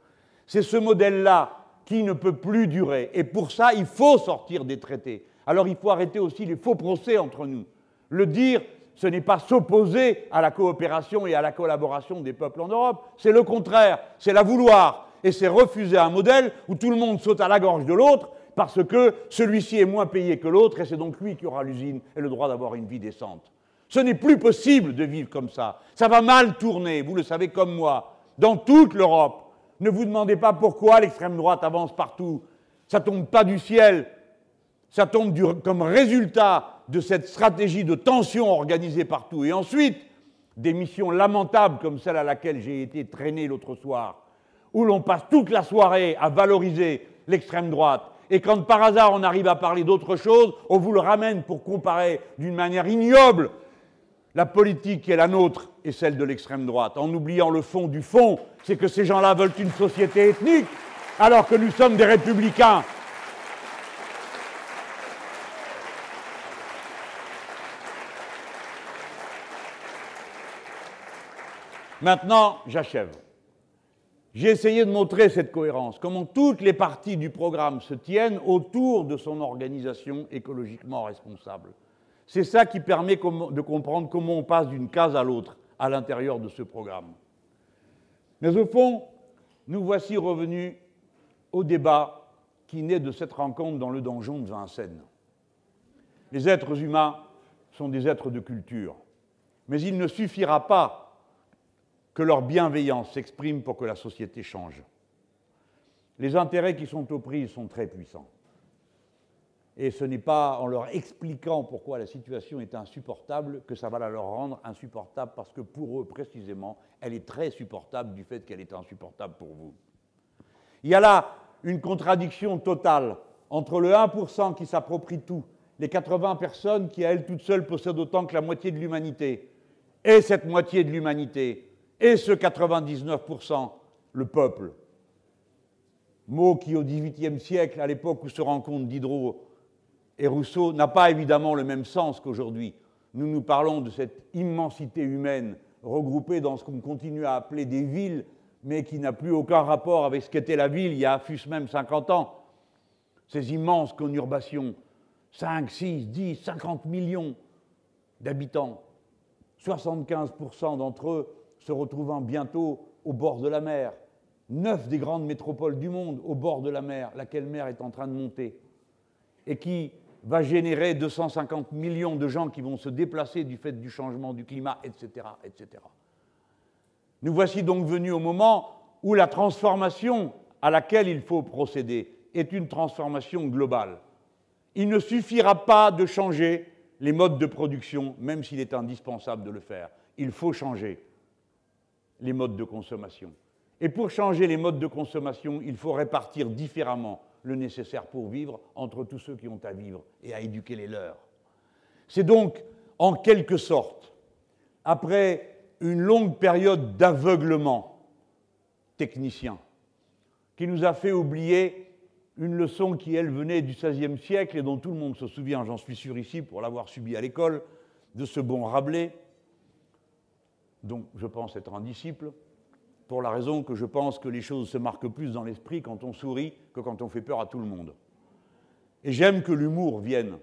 C'est ce modèle-là qui ne peut plus durer. Et pour ça, il faut sortir des traités. Alors il faut arrêter aussi les faux procès entre nous. Le dire, ce n'est pas s'opposer à la coopération et à la collaboration des peuples en Europe, c'est le contraire, c'est la vouloir. Et c'est refuser un modèle où tout le monde saute à la gorge de l'autre parce que celui-ci est moins payé que l'autre et c'est donc lui qui aura l'usine et le droit d'avoir une vie décente. Ce n'est plus possible de vivre comme ça. Ça va mal tourner, vous le savez comme moi, dans toute l'Europe. Ne vous demandez pas pourquoi l'extrême droite avance partout. Ça tombe pas du ciel. Ça tombe comme résultat de cette stratégie de tension organisée partout. Et ensuite, des missions lamentables comme celle à laquelle j'ai été traîné l'autre soir, où l'on passe toute la soirée à valoriser l'extrême droite, et quand par hasard on arrive à parler d'autre chose, on vous le ramène pour comparer d'une manière ignoble la politique qui est la nôtre et celle de l'extrême droite, en oubliant le fond du fond, c'est que ces gens-là veulent une société ethnique, alors que nous sommes des républicains. Maintenant, j'achève. J'ai essayé de montrer cette cohérence, comment toutes les parties du programme se tiennent autour de son organisation écologiquement responsable. C'est ça qui permet de comprendre comment on passe d'une case à l'autre à l'intérieur de ce programme. Mais au fond, nous voici revenus au débat qui naît de cette rencontre dans le donjon de Vincennes. Les êtres humains sont des êtres de culture, mais il ne suffira pas que leur bienveillance s'exprime pour que la société change. Les intérêts qui sont aux prises sont très puissants. Et ce n'est pas en leur expliquant pourquoi la situation est insupportable que ça va la leur rendre insupportable, parce que pour eux, précisément, elle est très supportable du fait qu'elle est insupportable pour vous. Il y a là une contradiction totale entre le 1% qui s'approprie tout, les 80 personnes qui, à elles toutes seules, possèdent autant que la moitié de l'humanité, et cette moitié de l'humanité et ce 99%, le peuple. Mot qui, au XVIIIe siècle, à l'époque où se rencontrent Diderot et Rousseau, n'a pas évidemment le même sens qu'aujourd'hui. Nous nous parlons de cette immensité humaine regroupées dans ce qu'on continue à appeler des villes, mais qui n'a plus aucun rapport avec ce qu'était la ville il y a fût même 50 ans. Ces immenses conurbations, 5, 6, 10, 50 millions d'habitants, 75% d'entre eux se retrouvant bientôt au bord de la mer, neuf des grandes métropoles du monde au bord de la mer, laquelle mer est en train de monter, et qui va générer 250 millions de gens qui vont se déplacer du fait du changement du climat, etc. etc. Nous voici donc venus au moment où la transformation à laquelle il faut procéder est une transformation globale. Il ne suffira pas de changer les modes de production, même s'il est indispensable de le faire. Il faut changer les modes de consommation. Et pour changer les modes de consommation, il faut répartir différemment le nécessaire pour vivre entre tous ceux qui ont à vivre et à éduquer les leurs. C'est donc, en quelque sorte, après une longue période d'aveuglement technicien, qui nous a fait oublier une leçon qui, elle, venait du XVIe siècle et dont tout le monde se souvient, j'en suis sûr ici, pour l'avoir subi à l'école, de ce bon Rabelais, dont je pense être un disciple, pour la raison que je pense que les choses se marquent plus dans l'esprit quand on sourit que quand on fait peur à tout le monde. Et j'aime que l'humour vienne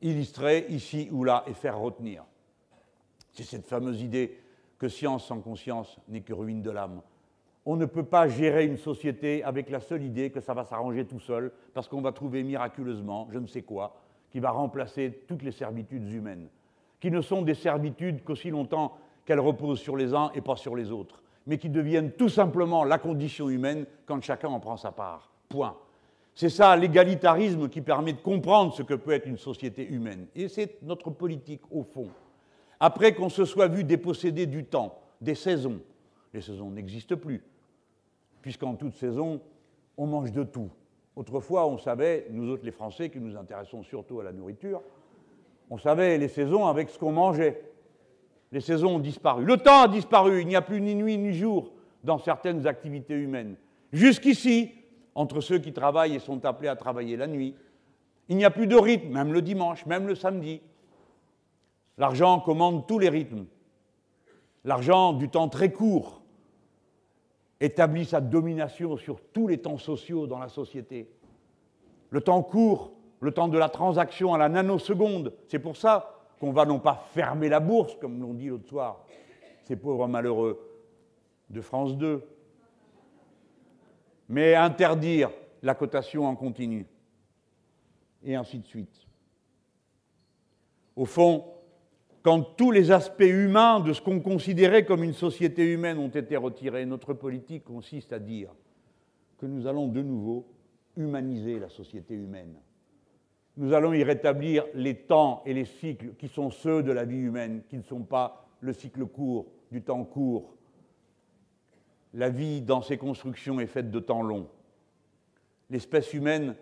illustrer ici ou là et faire retenir. C'est cette fameuse idée que science sans conscience n'est que ruine de l'âme. On ne peut pas gérer une société avec la seule idée que ça va s'arranger tout seul, parce qu'on va trouver miraculeusement, je ne sais quoi, qui va remplacer toutes les servitudes humaines, qui ne sont des servitudes qu'aussi longtemps qu'elles reposent sur les uns et pas sur les autres mais qui deviennent tout simplement la condition humaine quand chacun en prend sa part. Point. C'est ça l'égalitarisme qui permet de comprendre ce que peut être une société humaine. Et c'est notre politique au fond. Après qu'on se soit vu déposséder du temps, des saisons, les saisons n'existent plus, puisqu'en toute saison, on mange de tout. Autrefois, on savait, nous autres les Français qui nous intéressons surtout à la nourriture, on savait les saisons avec ce qu'on mangeait les saisons ont disparu. Le temps a disparu, il n'y a plus ni nuit ni jour dans certaines activités humaines. Jusqu'ici, entre ceux qui travaillent et sont appelés à travailler la nuit, il n'y a plus de rythme, même le dimanche, même le samedi. L'argent commande tous les rythmes. L'argent du temps très court établit sa domination sur tous les temps sociaux dans la société. Le temps court, le temps de la transaction à la nanoseconde, c'est pour ça qu'on va non pas fermer la bourse, comme l'ont dit l'autre soir, ces pauvres malheureux de France 2, mais interdire la cotation en continu, et ainsi de suite. Au fond, quand tous les aspects humains de ce qu'on considérait comme une société humaine ont été retirés, notre politique consiste à dire que nous allons de nouveau humaniser la société humaine nous allons y rétablir les temps et les cycles qui sont ceux de la vie humaine, qui ne sont pas le cycle court, du temps court. La vie dans ses constructions est faite de temps long. L'espèce humaine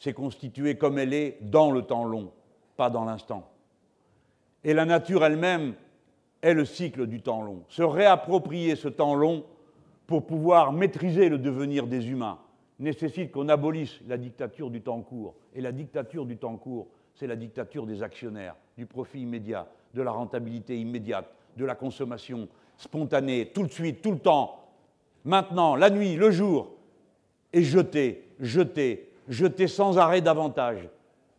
s'est constituée comme elle est dans le temps long, pas dans l'instant. Et la nature elle-même est le cycle du temps long. Se réapproprier ce temps long pour pouvoir maîtriser le devenir des humains, nécessite qu'on abolisse la dictature du temps court. Et la dictature du temps court, c'est la dictature des actionnaires, du profit immédiat, de la rentabilité immédiate, de la consommation spontanée, tout de suite, tout le temps, maintenant, la nuit, le jour, et jeter, jeter, jeter sans arrêt davantage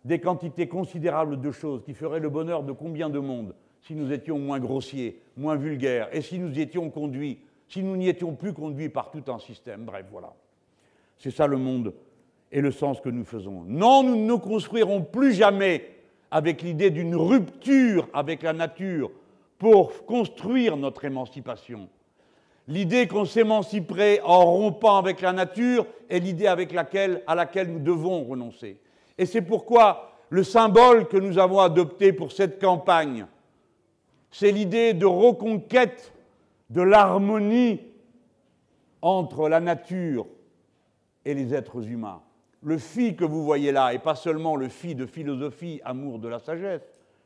des quantités considérables de choses qui feraient le bonheur de combien de monde si nous étions moins grossiers, moins vulgaires, et si nous y étions conduits, si nous n'y étions plus conduits par tout un système. Bref, voilà. C'est ça le monde et le sens que nous faisons. Non, nous ne construirons plus jamais avec l'idée d'une rupture avec la nature pour construire notre émancipation. L'idée qu'on s'émanciperait en rompant avec la nature est l'idée avec laquelle, à laquelle nous devons renoncer. Et c'est pourquoi le symbole que nous avons adopté pour cette campagne, c'est l'idée de reconquête de l'harmonie entre la nature et les êtres humains. Le phi que vous voyez là, et pas seulement le phi de philosophie, amour de la sagesse,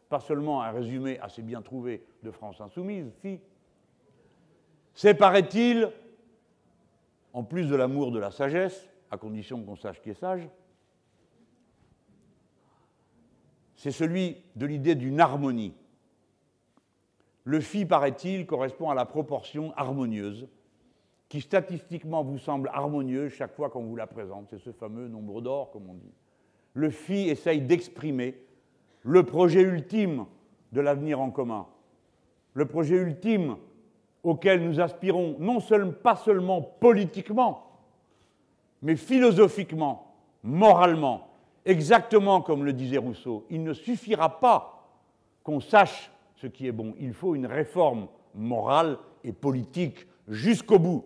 pas seulement un résumé assez bien trouvé de France Insoumise, phi, c'est, paraît-il, en plus de l'amour de la sagesse, à condition qu'on sache qui est sage, c'est celui de l'idée d'une harmonie. Le phi, paraît-il, correspond à la proportion harmonieuse, qui statistiquement vous semble harmonieuse chaque fois qu'on vous la présente. C'est ce fameux nombre d'or, comme on dit. Le phi essaye d'exprimer le projet ultime de l'avenir en commun, le projet ultime auquel nous aspirons, non seulement, pas seulement politiquement, mais philosophiquement, moralement, exactement comme le disait Rousseau. Il ne suffira pas qu'on sache ce qui est bon, il faut une réforme morale et politique jusqu'au bout.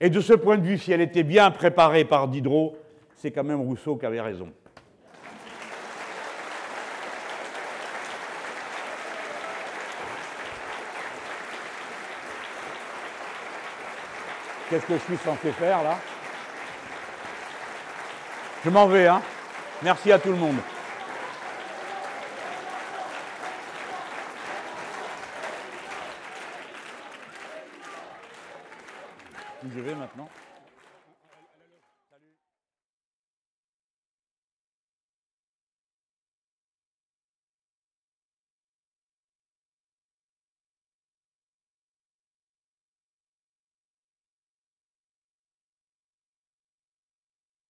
Et de ce point de vue, si elle était bien préparée par Diderot, c'est quand même Rousseau qui avait raison. Qu'est-ce que je suis censé faire là? Je m'en vais, hein Merci à tout le monde. Je vais maintenant